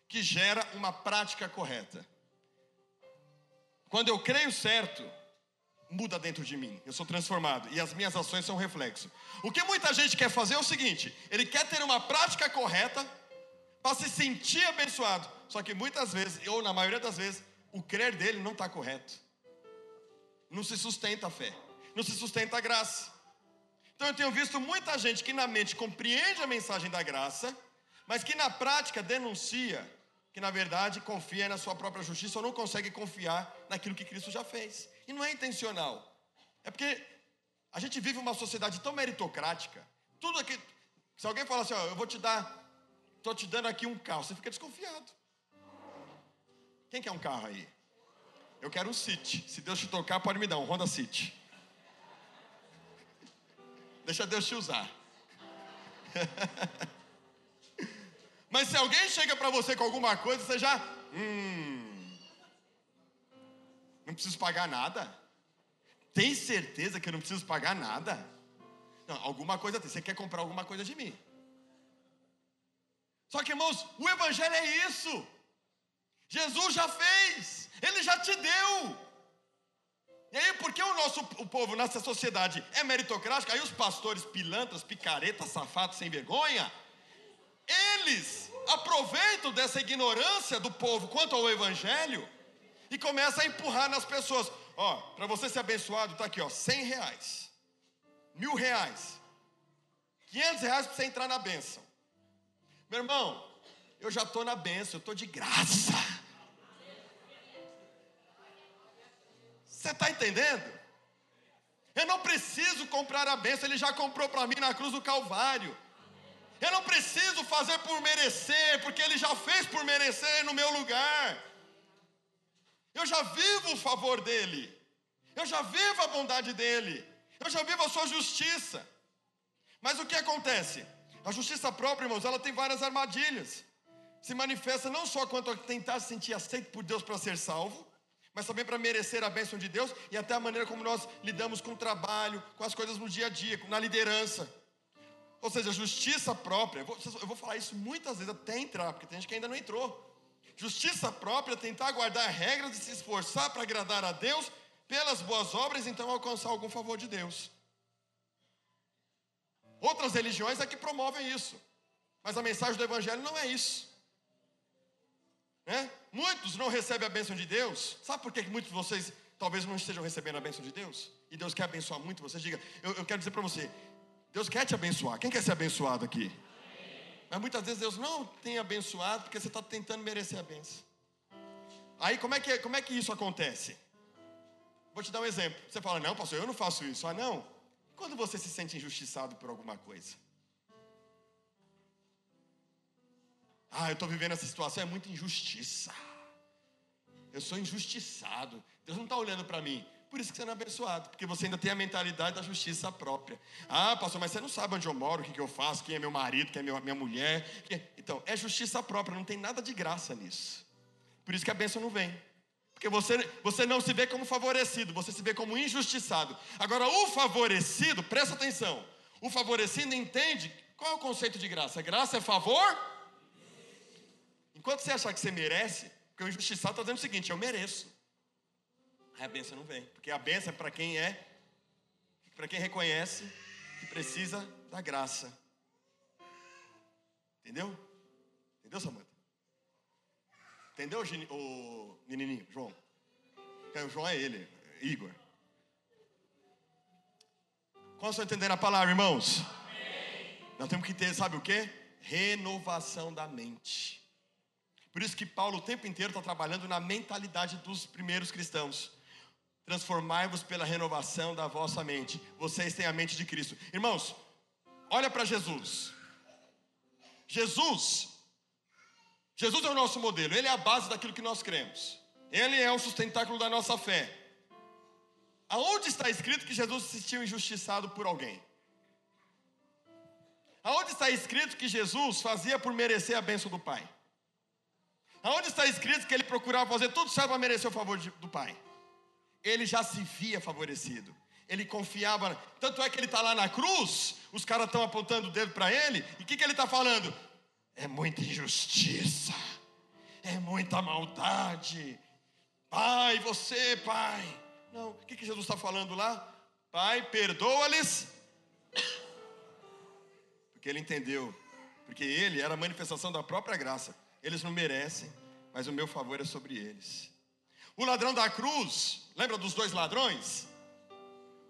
Speaker 2: que gera uma prática correta. Quando eu creio certo, muda dentro de mim, eu sou transformado e as minhas ações são reflexo. O que muita gente quer fazer é o seguinte: ele quer ter uma prática correta, para se sentir abençoado. Só que muitas vezes, ou na maioria das vezes, o crer dele não está correto. Não se sustenta a fé, não se sustenta a graça. Então eu tenho visto muita gente que na mente compreende a mensagem da graça, mas que na prática denuncia que na verdade confia na sua própria justiça ou não consegue confiar naquilo que Cristo já fez. E não é intencional. É porque a gente vive uma sociedade tão meritocrática. Tudo aqui, se alguém fala assim, ó, eu vou te dar Estou te dando aqui um carro. Você fica desconfiado. Quem quer um carro aí? Eu quero um City. Se Deus te tocar, pode me dar um Honda City. Deixa Deus te usar. Mas se alguém chega para você com alguma coisa, você já. Hum, não preciso pagar nada. Tem certeza que eu não preciso pagar nada? Não, alguma coisa tem. Você quer comprar alguma coisa de mim? Só que, irmãos, o Evangelho é isso. Jesus já fez, Ele já te deu. E aí, porque o nosso o povo, nossa sociedade é meritocrática, aí os pastores pilantras, picaretas, safados, sem vergonha, eles aproveitam dessa ignorância do povo quanto ao Evangelho e começam a empurrar nas pessoas. Ó, para você ser abençoado, está aqui, ó, 100 reais, mil reais, 500 reais para você entrar na bênção. Meu irmão, eu já estou na benção, eu estou de graça. Você está entendendo? Eu não preciso comprar a bênção, Ele já comprou para mim na cruz do Calvário. Eu não preciso fazer por merecer, porque Ele já fez por merecer no meu lugar. Eu já vivo o favor dEle, eu já vivo a bondade dEle, eu já vivo a Sua justiça. Mas o que acontece? A justiça própria, irmãos, ela tem várias armadilhas. Se manifesta não só quanto a tentar se sentir aceito por Deus para ser salvo, mas também para merecer a bênção de Deus e até a maneira como nós lidamos com o trabalho, com as coisas no dia a dia, na liderança. Ou seja, justiça própria. Eu vou falar isso muitas vezes até entrar, porque tem gente que ainda não entrou. Justiça própria tentar guardar regras e se esforçar para agradar a Deus pelas boas obras, então alcançar algum favor de Deus. Outras religiões é que promovem isso, mas a mensagem do Evangelho não é isso. Né? Muitos não recebem a bênção de Deus. Sabe por que muitos de vocês talvez não estejam recebendo a bênção de Deus? E Deus quer abençoar muito você. Diga, eu, eu quero dizer para você: Deus quer te abençoar. Quem quer ser abençoado aqui? Mas muitas vezes Deus não tem abençoado porque você está tentando merecer a benção. Aí como é, que, como é que isso acontece? Vou te dar um exemplo. Você fala, não, pastor, eu não faço isso. Ah, não. Quando você se sente injustiçado por alguma coisa? Ah, eu estou vivendo essa situação, é muita injustiça. Eu sou injustiçado. Deus não está olhando para mim. Por isso que você não é abençoado, porque você ainda tem a mentalidade da justiça própria. Ah, pastor, mas você não sabe onde eu moro, o que, que eu faço, quem é meu marido, quem é minha mulher. Então, é justiça própria, não tem nada de graça nisso. Por isso que a bênção não vem. Porque você, você não se vê como favorecido, você se vê como injustiçado. Agora, o favorecido, presta atenção, o favorecido entende qual é o conceito de graça? Graça é favor? Enquanto você achar que você merece, porque o injustiçado está dizendo o seguinte: eu mereço. Aí a benção não vem. Porque a benção é para quem é, para quem reconhece que precisa da graça. Entendeu? Entendeu, Samanta? Entendeu, o menininho, João? O João é ele, Igor. Como estão entendendo a palavra, irmãos? Amém. Nós temos que ter, sabe o que? Renovação da mente. Por isso que Paulo o tempo inteiro está trabalhando na mentalidade dos primeiros cristãos. Transformai-vos pela renovação da vossa mente. Vocês têm a mente de Cristo. Irmãos, olha para Jesus. Jesus, Jesus é o nosso modelo, Ele é a base daquilo que nós cremos. Ele é o sustentáculo da nossa fé. Aonde está escrito que Jesus se sentiu injustiçado por alguém? Aonde está escrito que Jesus fazia por merecer a bênção do Pai? Aonde está escrito que ele procurava fazer tudo certo para merecer o favor do Pai? ele já se via favorecido. Ele confiava. Tanto é que ele está lá na cruz, os caras estão apontando o dedo para ele, e o que, que ele está falando? É muita injustiça, é muita maldade. Pai, você, pai. Não, o que, que Jesus está falando lá? Pai, perdoa-lhes. Porque ele entendeu. Porque ele era a manifestação da própria graça. Eles não merecem, mas o meu favor é sobre eles. O ladrão da cruz, lembra dos dois ladrões?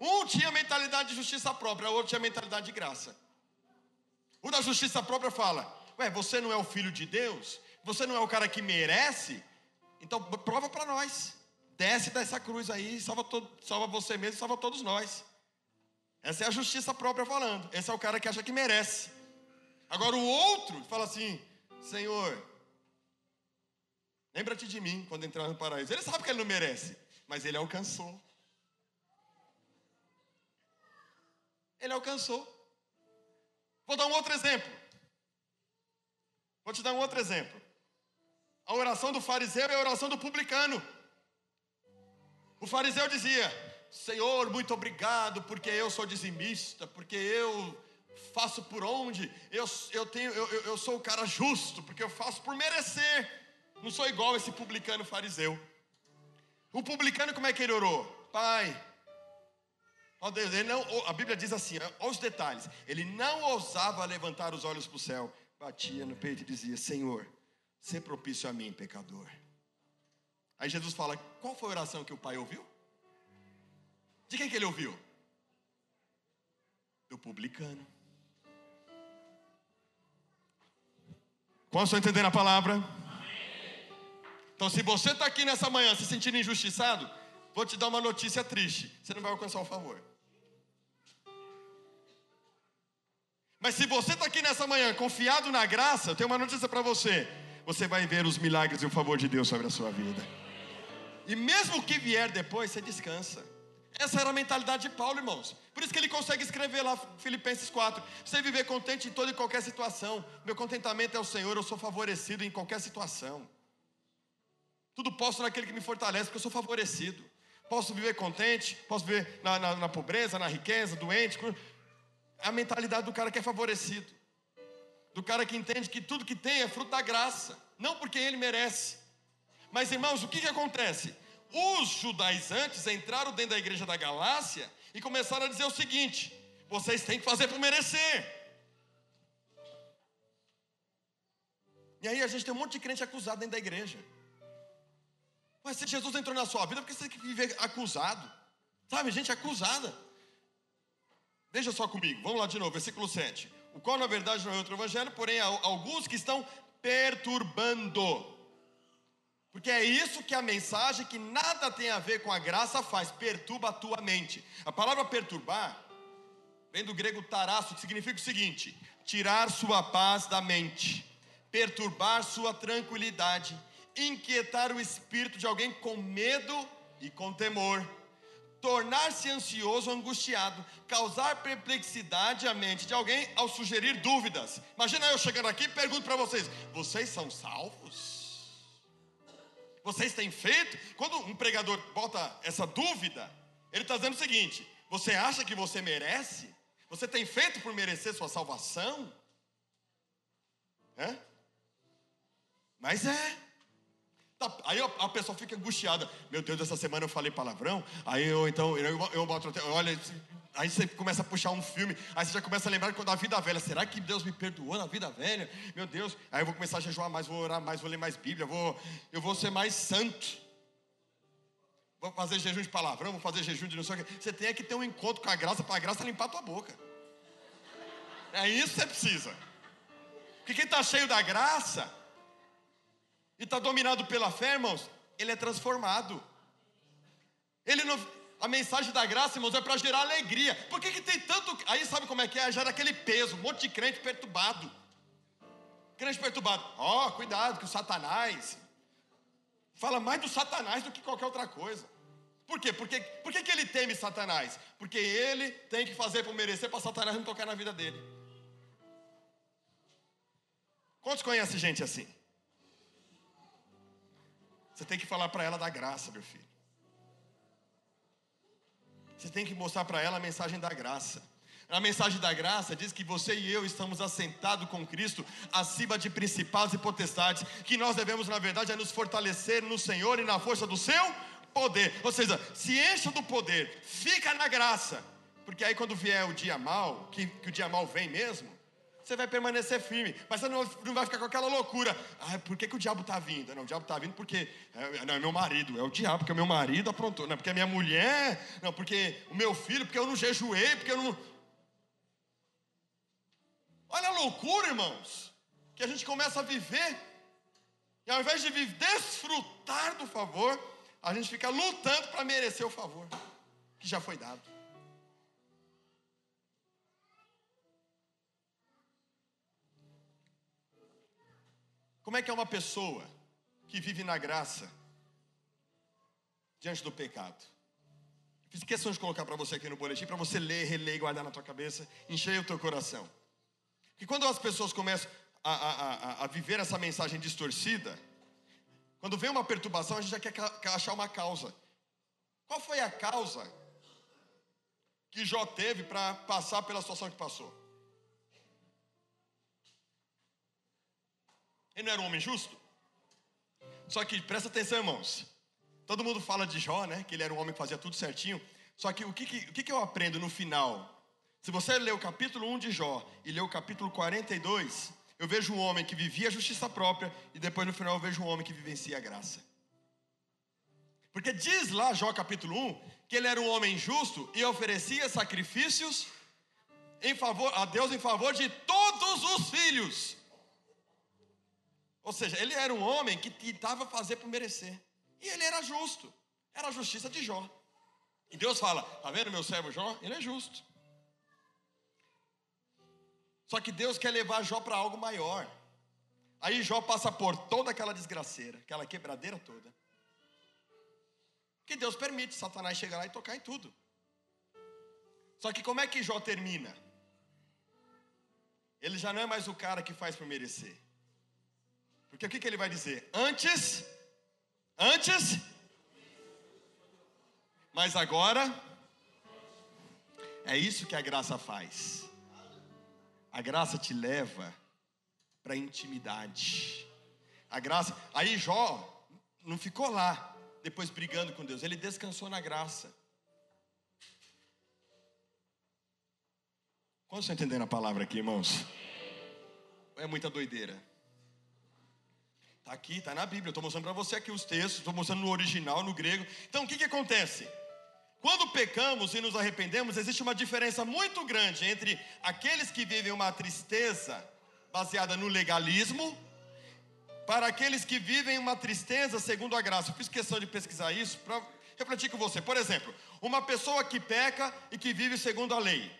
Speaker 2: Um tinha mentalidade de justiça própria, o outro tinha mentalidade de graça. O da justiça própria fala: Ué, você não é o filho de Deus? Você não é o cara que merece? Então prova para nós. Desce dessa cruz aí, salva, todo, salva você mesmo, salva todos nós. Essa é a justiça própria falando. Esse é o cara que acha que merece. Agora o outro fala assim: Senhor, Lembra-te de mim quando entrar no paraíso. Ele sabe que ele não merece, mas ele alcançou. Ele alcançou. Vou dar um outro exemplo. Vou te dar um outro exemplo. A oração do fariseu é a oração do publicano. O fariseu dizia: Senhor, muito obrigado, porque eu sou dizimista, porque eu faço por onde, eu, eu, tenho, eu, eu sou o cara justo, porque eu faço por merecer. Não sou igual esse publicano fariseu. O publicano, como é que ele orou? Pai, ó Deus, ele não, a Bíblia diz assim, olha os detalhes. Ele não ousava levantar os olhos para o céu, batia no peito e dizia: Senhor, se propício a mim, pecador. Aí Jesus fala: Qual foi a oração que o pai ouviu? De quem que ele ouviu? Do publicano. Estão entendendo a palavra? Então, se você está aqui nessa manhã se sentindo injustiçado, vou te dar uma notícia triste: você não vai alcançar o favor. Mas se você está aqui nessa manhã confiado na graça, eu tenho uma notícia para você: você vai ver os milagres e o favor de Deus sobre a sua vida. E mesmo que vier depois, você descansa. Essa era a mentalidade de Paulo, irmãos. Por isso que ele consegue escrever lá Filipenses 4. Você viver contente em toda e qualquer situação. Meu contentamento é o Senhor, eu sou favorecido em qualquer situação. Tudo posso naquele que me fortalece, porque eu sou favorecido. Posso viver contente, posso viver na, na, na pobreza, na riqueza, doente. É a mentalidade do cara que é favorecido. Do cara que entende que tudo que tem é fruto da graça. Não porque ele merece. Mas irmãos, o que, que acontece? Os judaizantes entraram dentro da igreja da Galácia e começaram a dizer o seguinte: vocês têm que fazer por merecer. E aí a gente tem um monte de crente acusado dentro da igreja. Mas se Jesus entrou na sua vida, por que você tem que viver acusado? Sabe, gente acusada. Veja só comigo, vamos lá de novo, versículo 7. O qual na verdade não é outro evangelho, porém há alguns que estão perturbando porque é isso que a mensagem que nada tem a ver com a graça faz, perturba a tua mente. A palavra perturbar vem do grego tarasso, que significa o seguinte: tirar sua paz da mente, perturbar sua tranquilidade, inquietar o espírito de alguém com medo e com temor, tornar-se ansioso ou angustiado, causar perplexidade à mente de alguém ao sugerir dúvidas. Imagina eu chegando aqui e pergunto para vocês: vocês são salvos? Vocês têm feito? Quando um pregador bota essa dúvida, ele está dizendo o seguinte: você acha que você merece? Você tem feito por merecer sua salvação? É? Mas é. Tá, aí a pessoa fica angustiada. Meu Deus, essa semana eu falei palavrão. Aí eu então, eu, boto, olha, Aí você começa a puxar um filme, aí você já começa a lembrar da vida velha. Será que Deus me perdoou na vida velha? Meu Deus. Aí eu vou começar a jejuar mais, vou orar mais, vou ler mais Bíblia, vou, eu vou ser mais santo. Vou fazer jejum de palavrão, vou fazer jejum de não sei o que. Você tem que ter um encontro com a graça para a graça limpar a tua boca. É isso que você precisa. Porque quem está cheio da graça e está dominado pela fé, irmãos, ele é transformado. Ele não, a mensagem da graça, irmãos, é para gerar alegria. Por que, que tem tanto. Aí sabe como é que é? Gera aquele peso, um monte de crente perturbado. Crente perturbado. Ó, oh, cuidado, que o Satanás. Fala mais do Satanás do que qualquer outra coisa. Por quê? Porque, por que, que ele teme Satanás? Porque ele tem que fazer para merecer para Satanás não tocar na vida dele. Quantos conhecem gente assim? Você tem que falar para ela da graça, meu filho. Você tem que mostrar para ela a mensagem da graça. A mensagem da graça diz que você e eu estamos assentados com Cristo acima de principados e potestades, que nós devemos, na verdade, é nos fortalecer no Senhor e na força do seu poder. Ou seja, se encha do poder, fica na graça, porque aí quando vier o dia mal, que, que o dia mal vem mesmo, você vai permanecer firme, mas você não, não vai ficar com aquela loucura. Ah, por que, que o diabo está vindo? Não, o diabo está vindo porque é, não, é meu marido, é o diabo, porque meu marido aprontou, não, é porque é minha mulher, não, porque o meu filho, porque eu não jejuei, porque eu não. Olha a loucura, irmãos, que a gente começa a viver, e ao invés de desfrutar do favor, a gente fica lutando para merecer o favor que já foi dado. Como é que é uma pessoa que vive na graça diante do pecado? Fiz questão de colocar para você aqui no boletim, para você ler, reler e guardar na tua cabeça, encher o teu coração. Que quando as pessoas começam a, a, a, a, viver essa mensagem distorcida, quando vem uma perturbação, a gente já quer, achar uma causa. Qual foi a causa que Jó teve para passar pela situação que passou? Ele não era um homem justo? Só que presta atenção, irmãos. Todo mundo fala de Jó, né? Que ele era um homem que fazia tudo certinho. Só que o que, que, o que, que eu aprendo no final? Se você ler o capítulo 1 de Jó e ler o capítulo 42, eu vejo um homem que vivia a justiça própria e depois no final eu vejo um homem que vivencia a graça. Porque diz lá, Jó capítulo 1, que ele era um homem justo e oferecia sacrifícios em favor, a Deus em favor de todos os filhos. Ou seja, ele era um homem que tentava fazer por merecer. E ele era justo. Era a justiça de Jó. E Deus fala: Está vendo meu servo Jó? Ele é justo. Só que Deus quer levar Jó para algo maior. Aí Jó passa por toda aquela desgraceira, aquela quebradeira toda. Que Deus permite Satanás chegar lá e tocar em tudo. Só que como é que Jó termina? Ele já não é mais o cara que faz por merecer. Porque o que, que ele vai dizer? Antes, antes, mas agora, é isso que a graça faz. A graça te leva para intimidade. A graça, aí Jó não ficou lá depois brigando com Deus, ele descansou na graça. Quantos estão entendendo a palavra aqui, irmãos? É muita doideira. Está aqui, está na Bíblia. Estou mostrando para você aqui os textos, estou mostrando no original, no grego. Então, o que, que acontece? Quando pecamos e nos arrependemos, existe uma diferença muito grande entre aqueles que vivem uma tristeza baseada no legalismo, para aqueles que vivem uma tristeza segundo a graça. Eu fiz questão de pesquisar isso para refletir com você. Por exemplo, uma pessoa que peca e que vive segundo a lei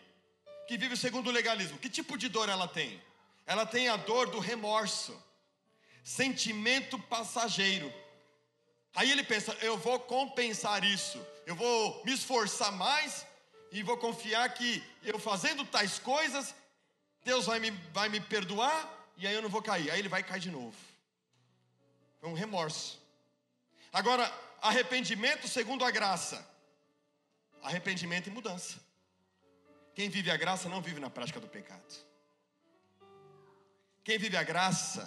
Speaker 2: que vive segundo o legalismo, que tipo de dor ela tem? Ela tem a dor do remorso, sentimento passageiro. Aí ele pensa: eu vou compensar isso, eu vou me esforçar mais e vou confiar que eu fazendo tais coisas, Deus vai me, vai me perdoar e aí eu não vou cair. Aí ele vai cair de novo. Foi um remorso. Agora, arrependimento segundo a graça. Arrependimento e mudança. Quem vive a graça não vive na prática do pecado. Quem vive a graça,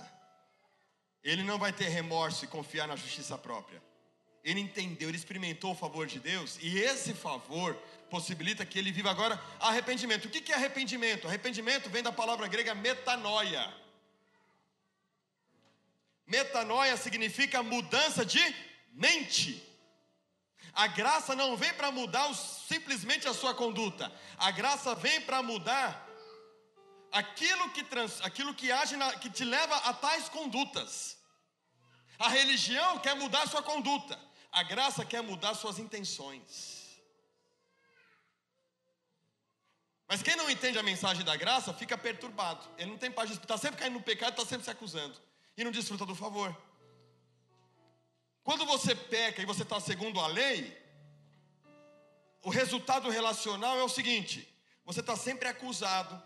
Speaker 2: ele não vai ter remorso e confiar na justiça própria. Ele entendeu, ele experimentou o favor de Deus, e esse favor possibilita que ele viva agora arrependimento. O que é arrependimento? Arrependimento vem da palavra grega metanoia. Metanoia significa mudança de mente. A graça não vem para mudar simplesmente a sua conduta. A graça vem para mudar aquilo que, trans, aquilo que age na, que te leva a tais condutas. A religião quer mudar sua conduta. A graça quer mudar suas intenções. Mas quem não entende a mensagem da graça fica perturbado. Ele não tem paz, está sempre caindo no pecado, está sempre se acusando. E não desfruta do favor. Quando você peca e você está segundo a lei, o resultado relacional é o seguinte: você está sempre acusado,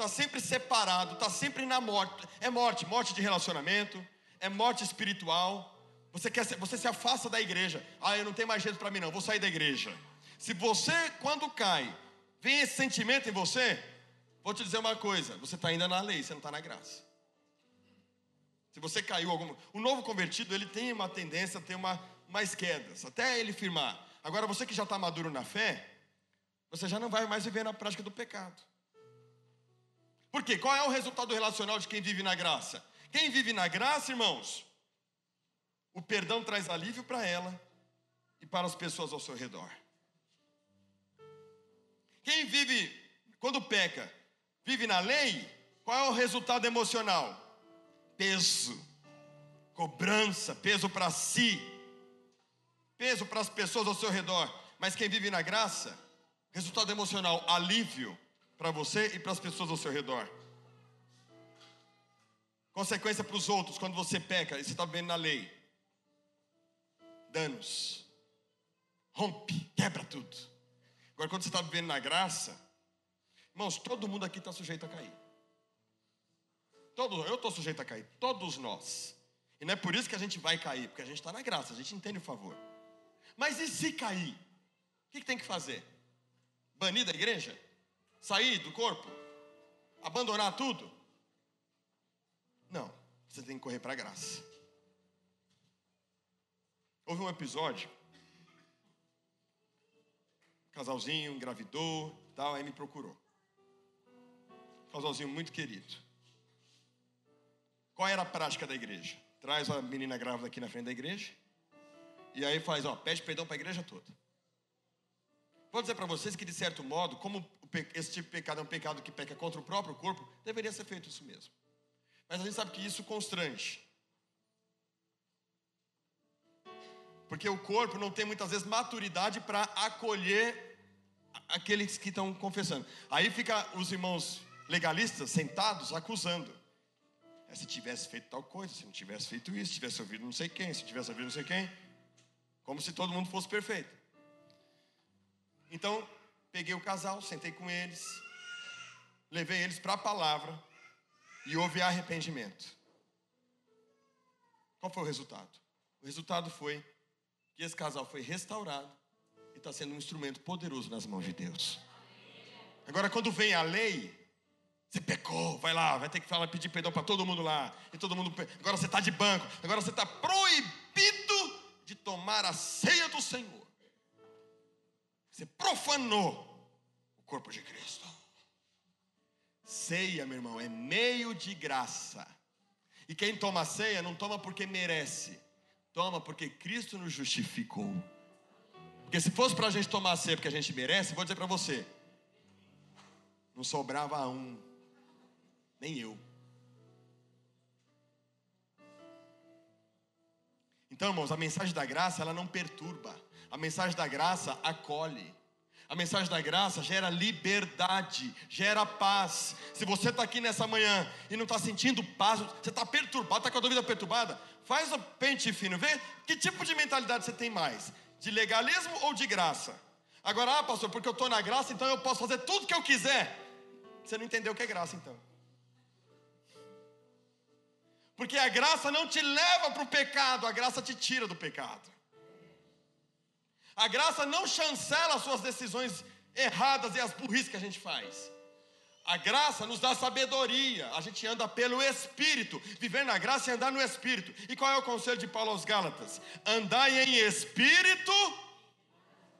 Speaker 2: está sempre separado, está sempre na morte. É morte, morte de relacionamento, é morte espiritual. Você, quer, você se afasta da igreja. Ah, eu não tenho mais jeito para mim, não, vou sair da igreja. Se você, quando cai, vem esse sentimento em você, vou te dizer uma coisa: você está ainda na lei, você não está na graça. Se você caiu algum, o novo convertido ele tem uma tendência a ter uma, mais quedas, até ele firmar. Agora você que já está maduro na fé, você já não vai mais viver na prática do pecado. Por quê? Qual é o resultado relacional de quem vive na graça? Quem vive na graça, irmãos, o perdão traz alívio para ela e para as pessoas ao seu redor. Quem vive, quando peca, vive na lei, qual é o resultado emocional? peso, cobrança, peso para si, peso para as pessoas ao seu redor. Mas quem vive na graça, resultado emocional, alívio para você e para as pessoas ao seu redor. Consequência para os outros quando você peca e você está vivendo na lei. Danos. Rompe, quebra tudo. Agora, quando você está vivendo na graça, irmãos, todo mundo aqui está sujeito a cair. Todos, eu estou sujeito a cair, todos nós. E não é por isso que a gente vai cair, porque a gente está na graça, a gente entende o favor. Mas e se cair? O que, que tem que fazer? Banir da igreja? Sair do corpo? Abandonar tudo? Não, você tem que correr para a graça. Houve um episódio, casalzinho engravidou, tal, aí me procurou. Casalzinho muito querido. Qual era a prática da igreja? Traz a menina grávida aqui na frente da igreja. E aí faz, ó, pede perdão para a igreja toda. Vou dizer para vocês que, de certo modo, como esse tipo de pecado é um pecado que peca contra o próprio corpo, deveria ser feito isso mesmo. Mas a gente sabe que isso constrange. Porque o corpo não tem muitas vezes maturidade para acolher aqueles que estão confessando. Aí fica os irmãos legalistas sentados acusando. É, se tivesse feito tal coisa, se não tivesse feito isso, se tivesse ouvido não sei quem, se tivesse ouvido não sei quem, como se todo mundo fosse perfeito. Então, peguei o casal, sentei com eles, levei eles para a palavra e houve arrependimento. Qual foi o resultado? O resultado foi que esse casal foi restaurado e está sendo um instrumento poderoso nas mãos de Deus. Agora, quando vem a lei, você pecou, vai lá, vai ter que falar, pedir perdão para todo mundo lá. E todo mundo. Agora você está de banco, agora você está proibido de tomar a ceia do Senhor. Você profanou o corpo de Cristo. Ceia, meu irmão, é meio de graça. E quem toma ceia não toma porque merece, toma porque Cristo nos justificou. Porque se fosse para a gente tomar ceia porque a gente merece, vou dizer para você: não sobrava um, nem eu. Então, irmãos, a mensagem da graça, ela não perturba. A mensagem da graça acolhe. A mensagem da graça gera liberdade, gera paz. Se você está aqui nessa manhã e não está sentindo paz, você está perturbado, está com a dúvida perturbada, faz o pente fino, vê que tipo de mentalidade você tem mais: de legalismo ou de graça? Agora, ah, pastor, porque eu estou na graça, então eu posso fazer tudo que eu quiser. Você não entendeu o que é graça, então. Porque a graça não te leva para o pecado, a graça te tira do pecado. A graça não chancela as suas decisões erradas e as burrices que a gente faz. A graça nos dá sabedoria, a gente anda pelo Espírito, viver na graça e andar no Espírito. E qual é o conselho de Paulo aos Gálatas? Andai em Espírito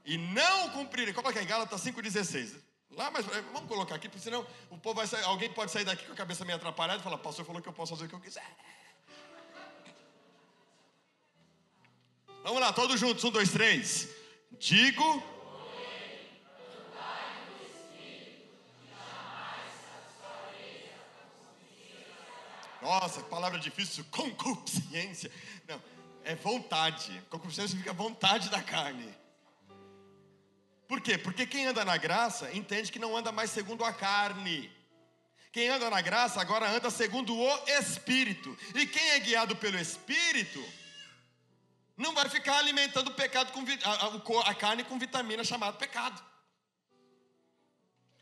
Speaker 2: e não cumprir. Coloca em Gálatas 5,16. Lá, mas vamos colocar aqui, porque senão o povo vai sair, alguém pode sair daqui com a cabeça meio atrapalhada e falar, pastor falou que eu posso fazer o que eu quiser. Vamos lá, todos juntos, um, dois, três. Digo. Nossa, palavra difícil, concupiscência. Não, é vontade. Concupiscência significa vontade da carne. Por quê? Porque quem anda na graça entende que não anda mais segundo a carne. Quem anda na graça agora anda segundo o Espírito. E quem é guiado pelo Espírito não vai ficar alimentando o pecado com a, a carne com vitamina chamada pecado.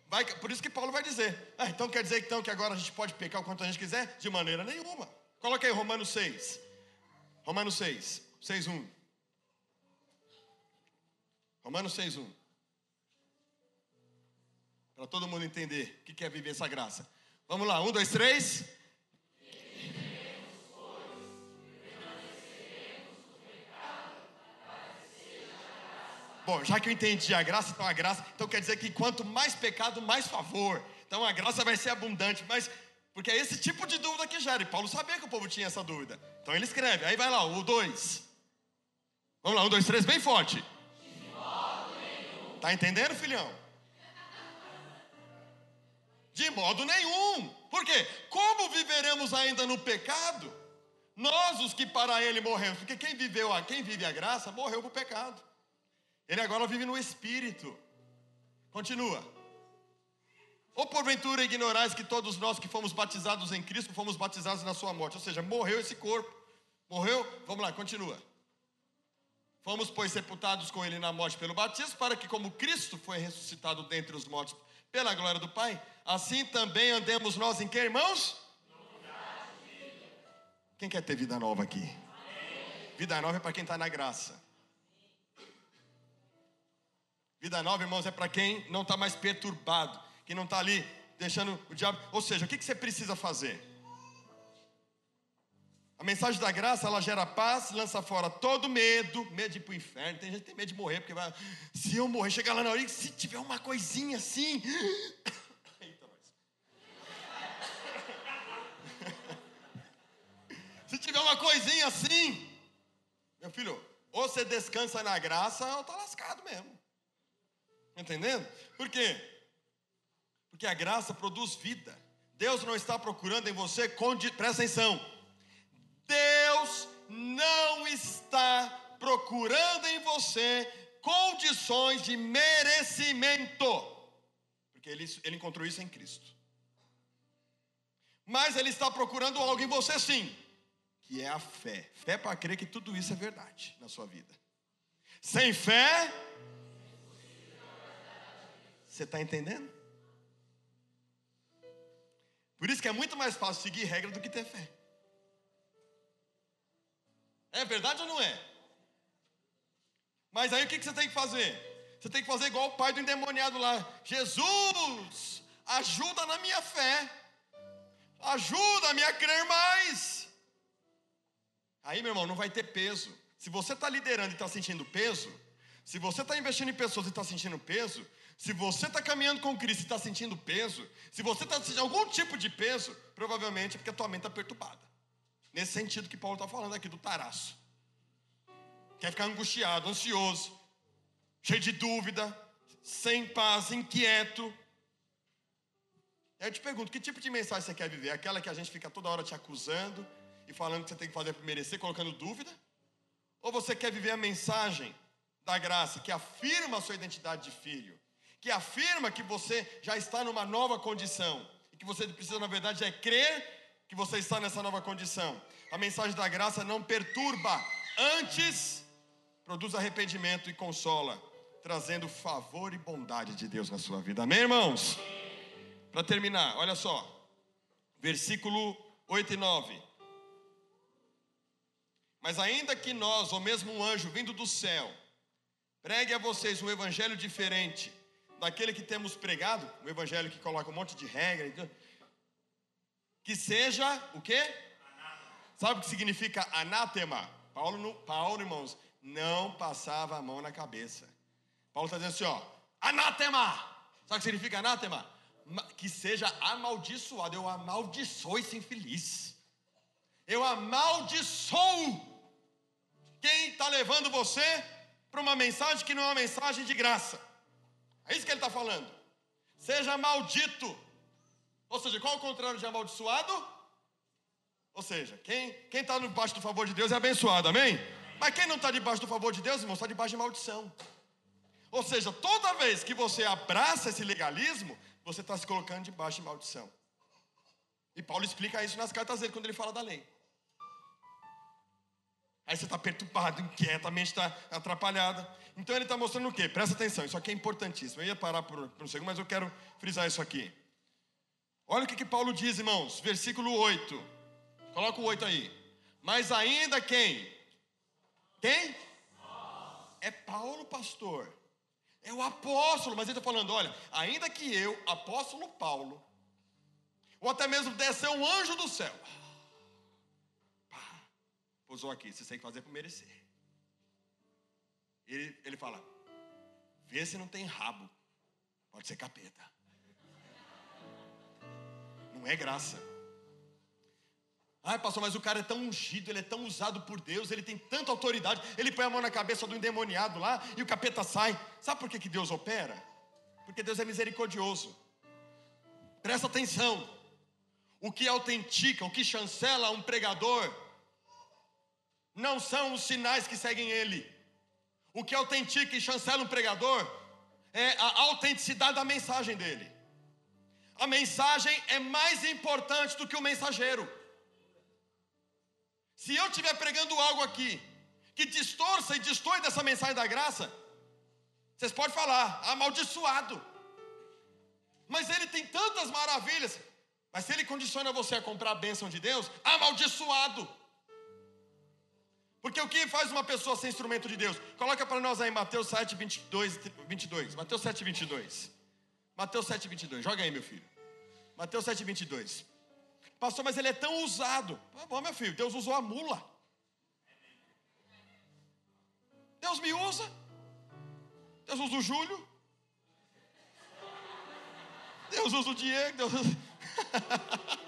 Speaker 2: Vai, por isso que Paulo vai dizer. Ah, então quer dizer então que agora a gente pode pecar o quanto a gente quiser? De maneira nenhuma. Coloca aí Romanos 6. Romanos 6, 6, 1. Romanos 6, 1 para todo mundo entender o que é viver essa graça. Vamos lá, um, dois, três. Bom, já que eu entendi a graça, então a graça, então quer dizer que quanto mais pecado, mais favor. Então a graça vai ser abundante, mas porque é esse tipo de dúvida que gera. E Paulo sabia que o povo tinha essa dúvida. Então ele escreve. Aí vai lá, o dois. Vamos lá, um, dois, três, bem forte. Tá entendendo, filhão? De modo nenhum. Por quê? Como viveremos ainda no pecado? Nós, os que para ele morremos. Porque quem viveu, a, quem vive a graça, morreu para o pecado. Ele agora vive no Espírito. Continua. Ou porventura ignorais que todos nós que fomos batizados em Cristo fomos batizados na sua morte. Ou seja, morreu esse corpo. Morreu? Vamos lá, continua. Fomos, pois, sepultados com ele na morte pelo batismo, para que, como Cristo foi ressuscitado dentre os mortos pela glória do Pai, assim também andemos nós em que, irmãos? Quem quer ter vida nova aqui? Vida nova é para quem está na graça. Vida nova, irmãos, é para quem não está mais perturbado, quem não está ali deixando o diabo. Ou seja, o que, que você precisa fazer? A mensagem da graça, ela gera paz, lança fora todo medo, medo de ir para o inferno. Tem gente que tem medo de morrer, porque vai, se eu morrer, chegar lá na hora, se tiver uma coisinha assim. Eita, se tiver uma coisinha assim, meu filho, ou você descansa na graça, ou está lascado mesmo. Entendendo? Por quê? Porque a graça produz vida. Deus não está procurando em você, presta atenção Deus não está procurando em você condições de merecimento. Porque ele, ele encontrou isso em Cristo. Mas ele está procurando algo em você sim, que é a fé. Fé para crer que tudo isso é verdade na sua vida. Sem fé, você está entendendo? Por isso que é muito mais fácil seguir regra do que ter fé. É verdade ou não é? Mas aí o que você tem que fazer? Você tem que fazer igual o pai do endemoniado lá. Jesus, ajuda na minha fé. Ajuda-me a crer mais. Aí, meu irmão, não vai ter peso. Se você está liderando e está sentindo peso, se você está investindo em pessoas e está sentindo peso, se você está caminhando com Cristo e está sentindo peso, se você está sentindo algum tipo de peso, provavelmente é porque a tua mente está perturbada. Nesse sentido que Paulo está falando aqui do taraço. Quer ficar angustiado, ansioso, cheio de dúvida, sem paz, inquieto. Eu te pergunto, que tipo de mensagem você quer viver? Aquela que a gente fica toda hora te acusando e falando que você tem que fazer para merecer, colocando dúvida? Ou você quer viver a mensagem da graça que afirma a sua identidade de filho, que afirma que você já está numa nova condição e que você precisa, na verdade, é crer que você está nessa nova condição. A mensagem da graça não perturba, antes produz arrependimento e consola, trazendo favor e bondade de Deus na sua vida. Amém, irmãos? Para terminar, olha só, versículo 8 e 9. Mas ainda que nós, ou mesmo um anjo vindo do céu, pregue a vocês um evangelho diferente daquele que temos pregado, um evangelho que coloca um monte de regra, que seja o quê? Sabe o que significa anátema? Paulo, Paulo, irmãos, não passava a mão na cabeça. Paulo está dizendo assim, ó, anátema. Sabe o que significa anátema? Que seja amaldiçoado. Eu amaldiçoo esse infeliz. Eu amaldiçoo quem está levando você para uma mensagem que não é uma mensagem de graça. É isso que ele está falando. Seja maldito. Ou seja, qual é o contrário de amaldiçoado? Ou seja, quem está debaixo do favor de Deus é abençoado, amém? Mas quem não está debaixo do favor de Deus, irmão, está debaixo de maldição. Ou seja, toda vez que você abraça esse legalismo, você está se colocando debaixo de maldição. E Paulo explica isso nas cartas dele, quando ele fala da lei. Aí você está perturbado, inquieto, a mente está atrapalhada. Então ele está mostrando o quê? Presta atenção, isso aqui é importantíssimo. Eu ia parar por, por um segundo, mas eu quero frisar isso aqui. Olha o que, que Paulo diz, irmãos, versículo 8. Coloca o 8 aí. Mas ainda quem? Quem? É Paulo, pastor. É o apóstolo, mas ele está falando: olha, ainda que eu, apóstolo Paulo, ou até mesmo descer um anjo do céu, pousou aqui, você tem que fazer para merecer. Ele, ele fala: vê se não tem rabo, pode ser capeta, não é graça. Ai, pastor, mas o cara é tão ungido, ele é tão usado por Deus, ele tem tanta autoridade, ele põe a mão na cabeça do endemoniado lá e o capeta sai. Sabe por que, que Deus opera? Porque Deus é misericordioso. Presta atenção. O que autentica, o que chancela um pregador, não são os sinais que seguem ele. O que autentica e chancela um pregador é a autenticidade da mensagem dele. A mensagem é mais importante do que o mensageiro. Se eu estiver pregando algo aqui que distorça e destrói dessa mensagem da graça, vocês podem falar, amaldiçoado. Mas ele tem tantas maravilhas. Mas se ele condiciona você a comprar a bênção de Deus, amaldiçoado. Porque o que faz uma pessoa ser instrumento de Deus? Coloca para nós aí Mateus 7, 22, 22. Mateus 7, 22. Mateus 7, 22. Joga aí, meu filho. Mateus 7, 22. Pastor, mas ele é tão usado. Tá bom, meu filho, Deus usou a mula. Deus me usa. Deus usa o Júlio. Deus usa o Diego. Deus usa...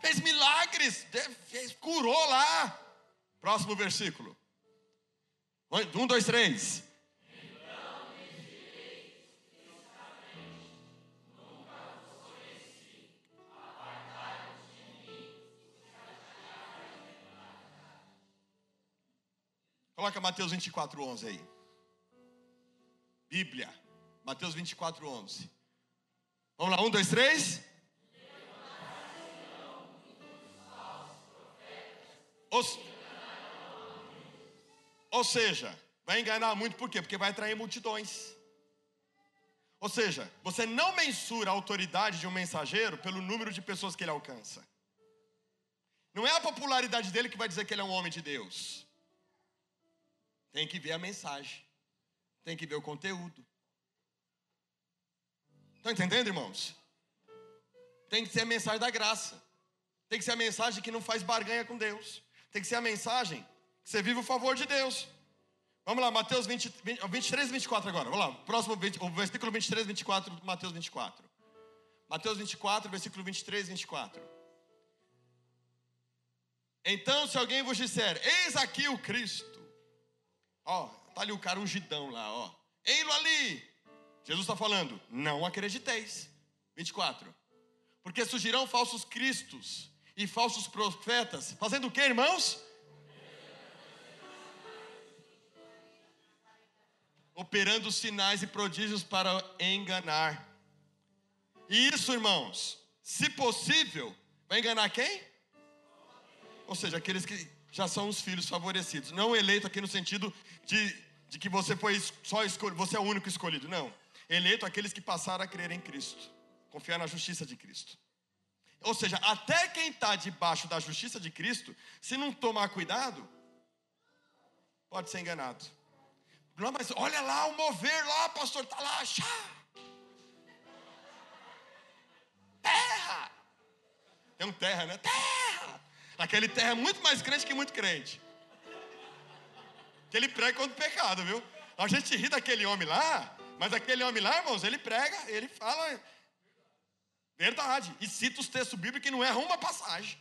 Speaker 2: Fez milagres, fez, curou lá. Próximo versículo. Um, dois, três. Coloca Mateus 24, 11 aí. Bíblia. Mateus 24, 11. Vamos lá, um, dois, três. Ou, ou seja, vai enganar muito por quê? Porque vai atrair multidões. Ou seja, você não mensura a autoridade de um mensageiro pelo número de pessoas que ele alcança. Não é a popularidade dele que vai dizer que ele é um homem de Deus. Tem que ver a mensagem. Tem que ver o conteúdo. Estão entendendo, irmãos? Tem que ser a mensagem da graça. Tem que ser a mensagem que não faz barganha com Deus. Tem que ser a mensagem que você vive o favor de Deus. Vamos lá, Mateus 20, 20, 23, 24 agora. Vamos lá, próximo, o versículo 23, 24, Mateus 24. Mateus 24, versículo 23, 24. Então, se alguém vos disser, eis aqui o Cristo, Ó, tá ali o cara ungidão lá, ó. Ei-lo ali. Jesus está falando, não acrediteis. 24. Porque surgirão falsos cristos e falsos profetas, fazendo o que, irmãos? Operando sinais e prodígios para enganar. E isso, irmãos, se possível, vai enganar quem? Ou seja, aqueles que já são os filhos favorecidos. Não eleito aqui no sentido de, de que você foi só escolhido, você é o único escolhido. Não. Eleito aqueles que passaram a crer em Cristo, confiar na justiça de Cristo. Ou seja, até quem está debaixo da justiça de Cristo, se não tomar cuidado, pode ser enganado. Não, mas olha lá o mover lá, pastor, está lá, chá. Terra. Tem um terra, né? Terra. Aquele terra é muito mais crente que muito crente. Que ele prega contra o pecado, viu? A gente ri daquele homem lá, mas aquele homem lá, irmãos, ele prega, ele fala verdade. E cita os textos bíblicos que não erram uma passagem.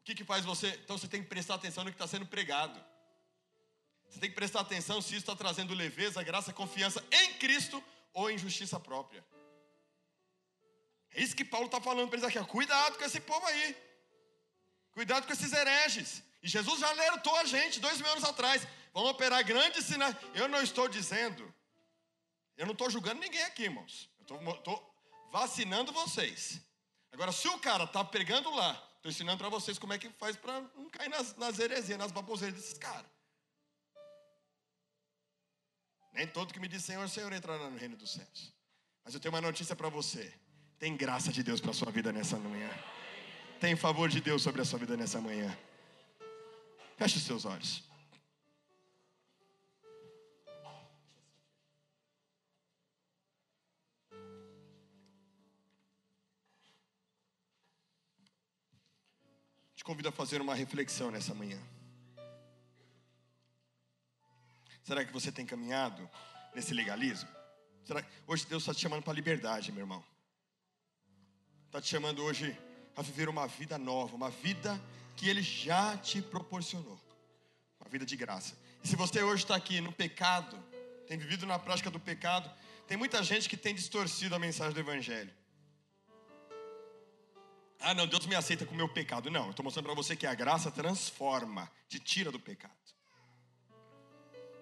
Speaker 2: O que, que faz você? Então você tem que prestar atenção no que está sendo pregado. Você tem que prestar atenção se isso está trazendo leveza, graça, confiança em Cristo ou em justiça própria. É isso que Paulo está falando para eles aqui. Cuidado com esse povo aí. Cuidado com esses hereges. Jesus já alertou a gente dois mil anos atrás. Vão operar grandes sinais. Eu não estou dizendo, eu não estou julgando ninguém aqui, irmãos. Eu estou vacinando vocês. Agora, se o cara está pregando lá, estou ensinando para vocês como é que faz para não cair nas, nas heresias, nas baboseiras desses caras. Nem todo que me diz Senhor, Senhor entrará no reino dos céus. Mas eu tenho uma notícia para você. Tem graça de Deus para a sua vida nessa manhã. Tem favor de Deus sobre a sua vida nessa manhã. Feche os seus olhos. Te convido a fazer uma reflexão nessa manhã. Será que você tem caminhado nesse legalismo? Será que hoje Deus está te chamando para a liberdade, meu irmão? Está te chamando hoje a viver uma vida nova, uma vida que Ele já te proporcionou, uma vida de graça. E se você hoje está aqui no pecado, tem vivido na prática do pecado, tem muita gente que tem distorcido a mensagem do Evangelho. Ah, não, Deus me aceita com o meu pecado. Não, eu estou mostrando para você que a graça transforma, te tira do pecado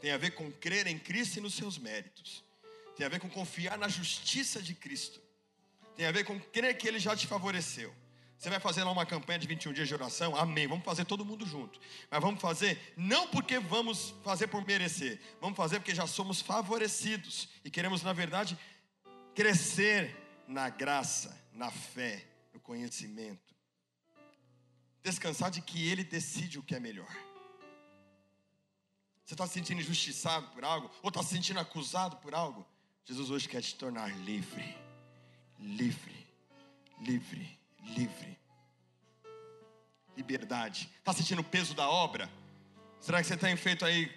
Speaker 2: tem a ver com crer em Cristo e nos seus méritos, tem a ver com confiar na justiça de Cristo, tem a ver com crer que Ele já te favoreceu. Você vai fazer lá uma campanha de 21 dias de oração? Amém. Vamos fazer todo mundo junto. Mas vamos fazer não porque vamos fazer por merecer, vamos fazer porque já somos favorecidos e queremos, na verdade, crescer na graça, na fé, no conhecimento. Descansar de que Ele decide o que é melhor. Você está se sentindo injustiçado por algo? Ou está se sentindo acusado por algo? Jesus hoje quer te tornar livre. Livre. Livre. Livre. liberdade? Está sentindo o peso da obra? Será que você tem feito aí?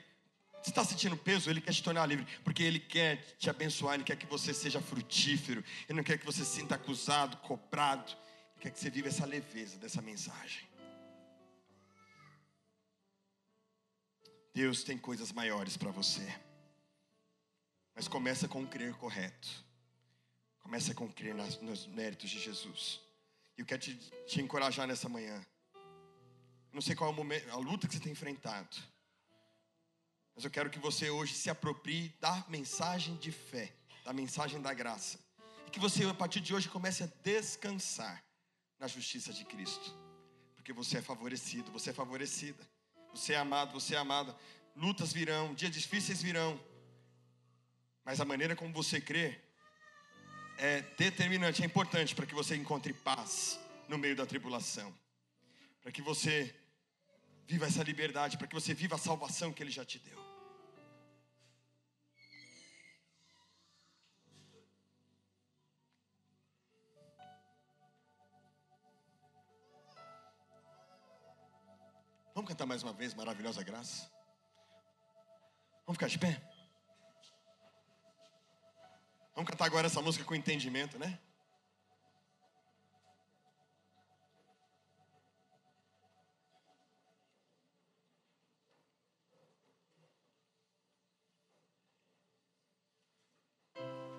Speaker 2: Você está sentindo peso? Ele quer te tornar livre, porque Ele quer te abençoar, Ele quer que você seja frutífero, Ele não quer que você se sinta acusado, cobrado, Ele quer que você viva essa leveza dessa mensagem. Deus tem coisas maiores para você, mas começa com o crer correto, começa com crer nas, nos méritos de Jesus. E eu quero te, te encorajar nessa manhã. Não sei qual é momento, a luta que você tem enfrentado. Mas eu quero que você hoje se aproprie da mensagem de fé, da mensagem da graça. E que você, a partir de hoje, comece a descansar na justiça de Cristo. Porque você é favorecido, você é favorecida. Você é amado, você é amada. Lutas virão, dias difíceis virão. Mas a maneira como você crê é determinante, é importante para que você encontre paz no meio da tribulação. Para que você viva essa liberdade, para que você viva a salvação que Ele já te deu. Vamos cantar mais uma vez, maravilhosa graça? Vamos ficar de pé? Vamos cantar agora essa música com entendimento, né?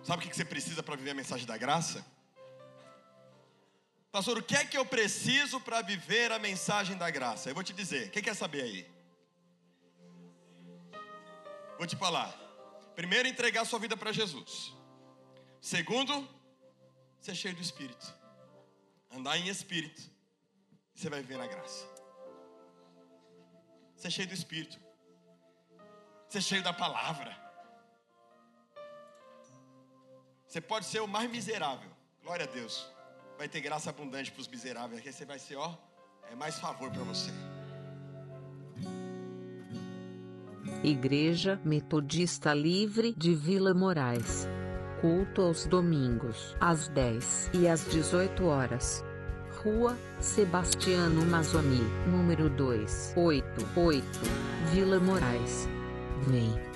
Speaker 2: Sabe o que você precisa para viver a mensagem da graça? Pastor, o que é que eu preciso para viver a mensagem da graça? Eu vou te dizer. Quem quer saber aí? Vou te falar. Primeiro, entregar sua vida para Jesus. Segundo, ser cheio do Espírito. Andar em Espírito. Você vai viver na graça. Ser cheio do Espírito. Ser cheio da palavra. Você pode ser o mais miserável. Glória a Deus. Vai ter graça abundante para os miseráveis. Aqui você vai ser, ó, é mais favor para você.
Speaker 3: Igreja Metodista Livre de Vila Moraes. Culto aos domingos, às 10 e às 18 horas. Rua Sebastiano Mazzoni, número 288, Vila Moraes. Vem.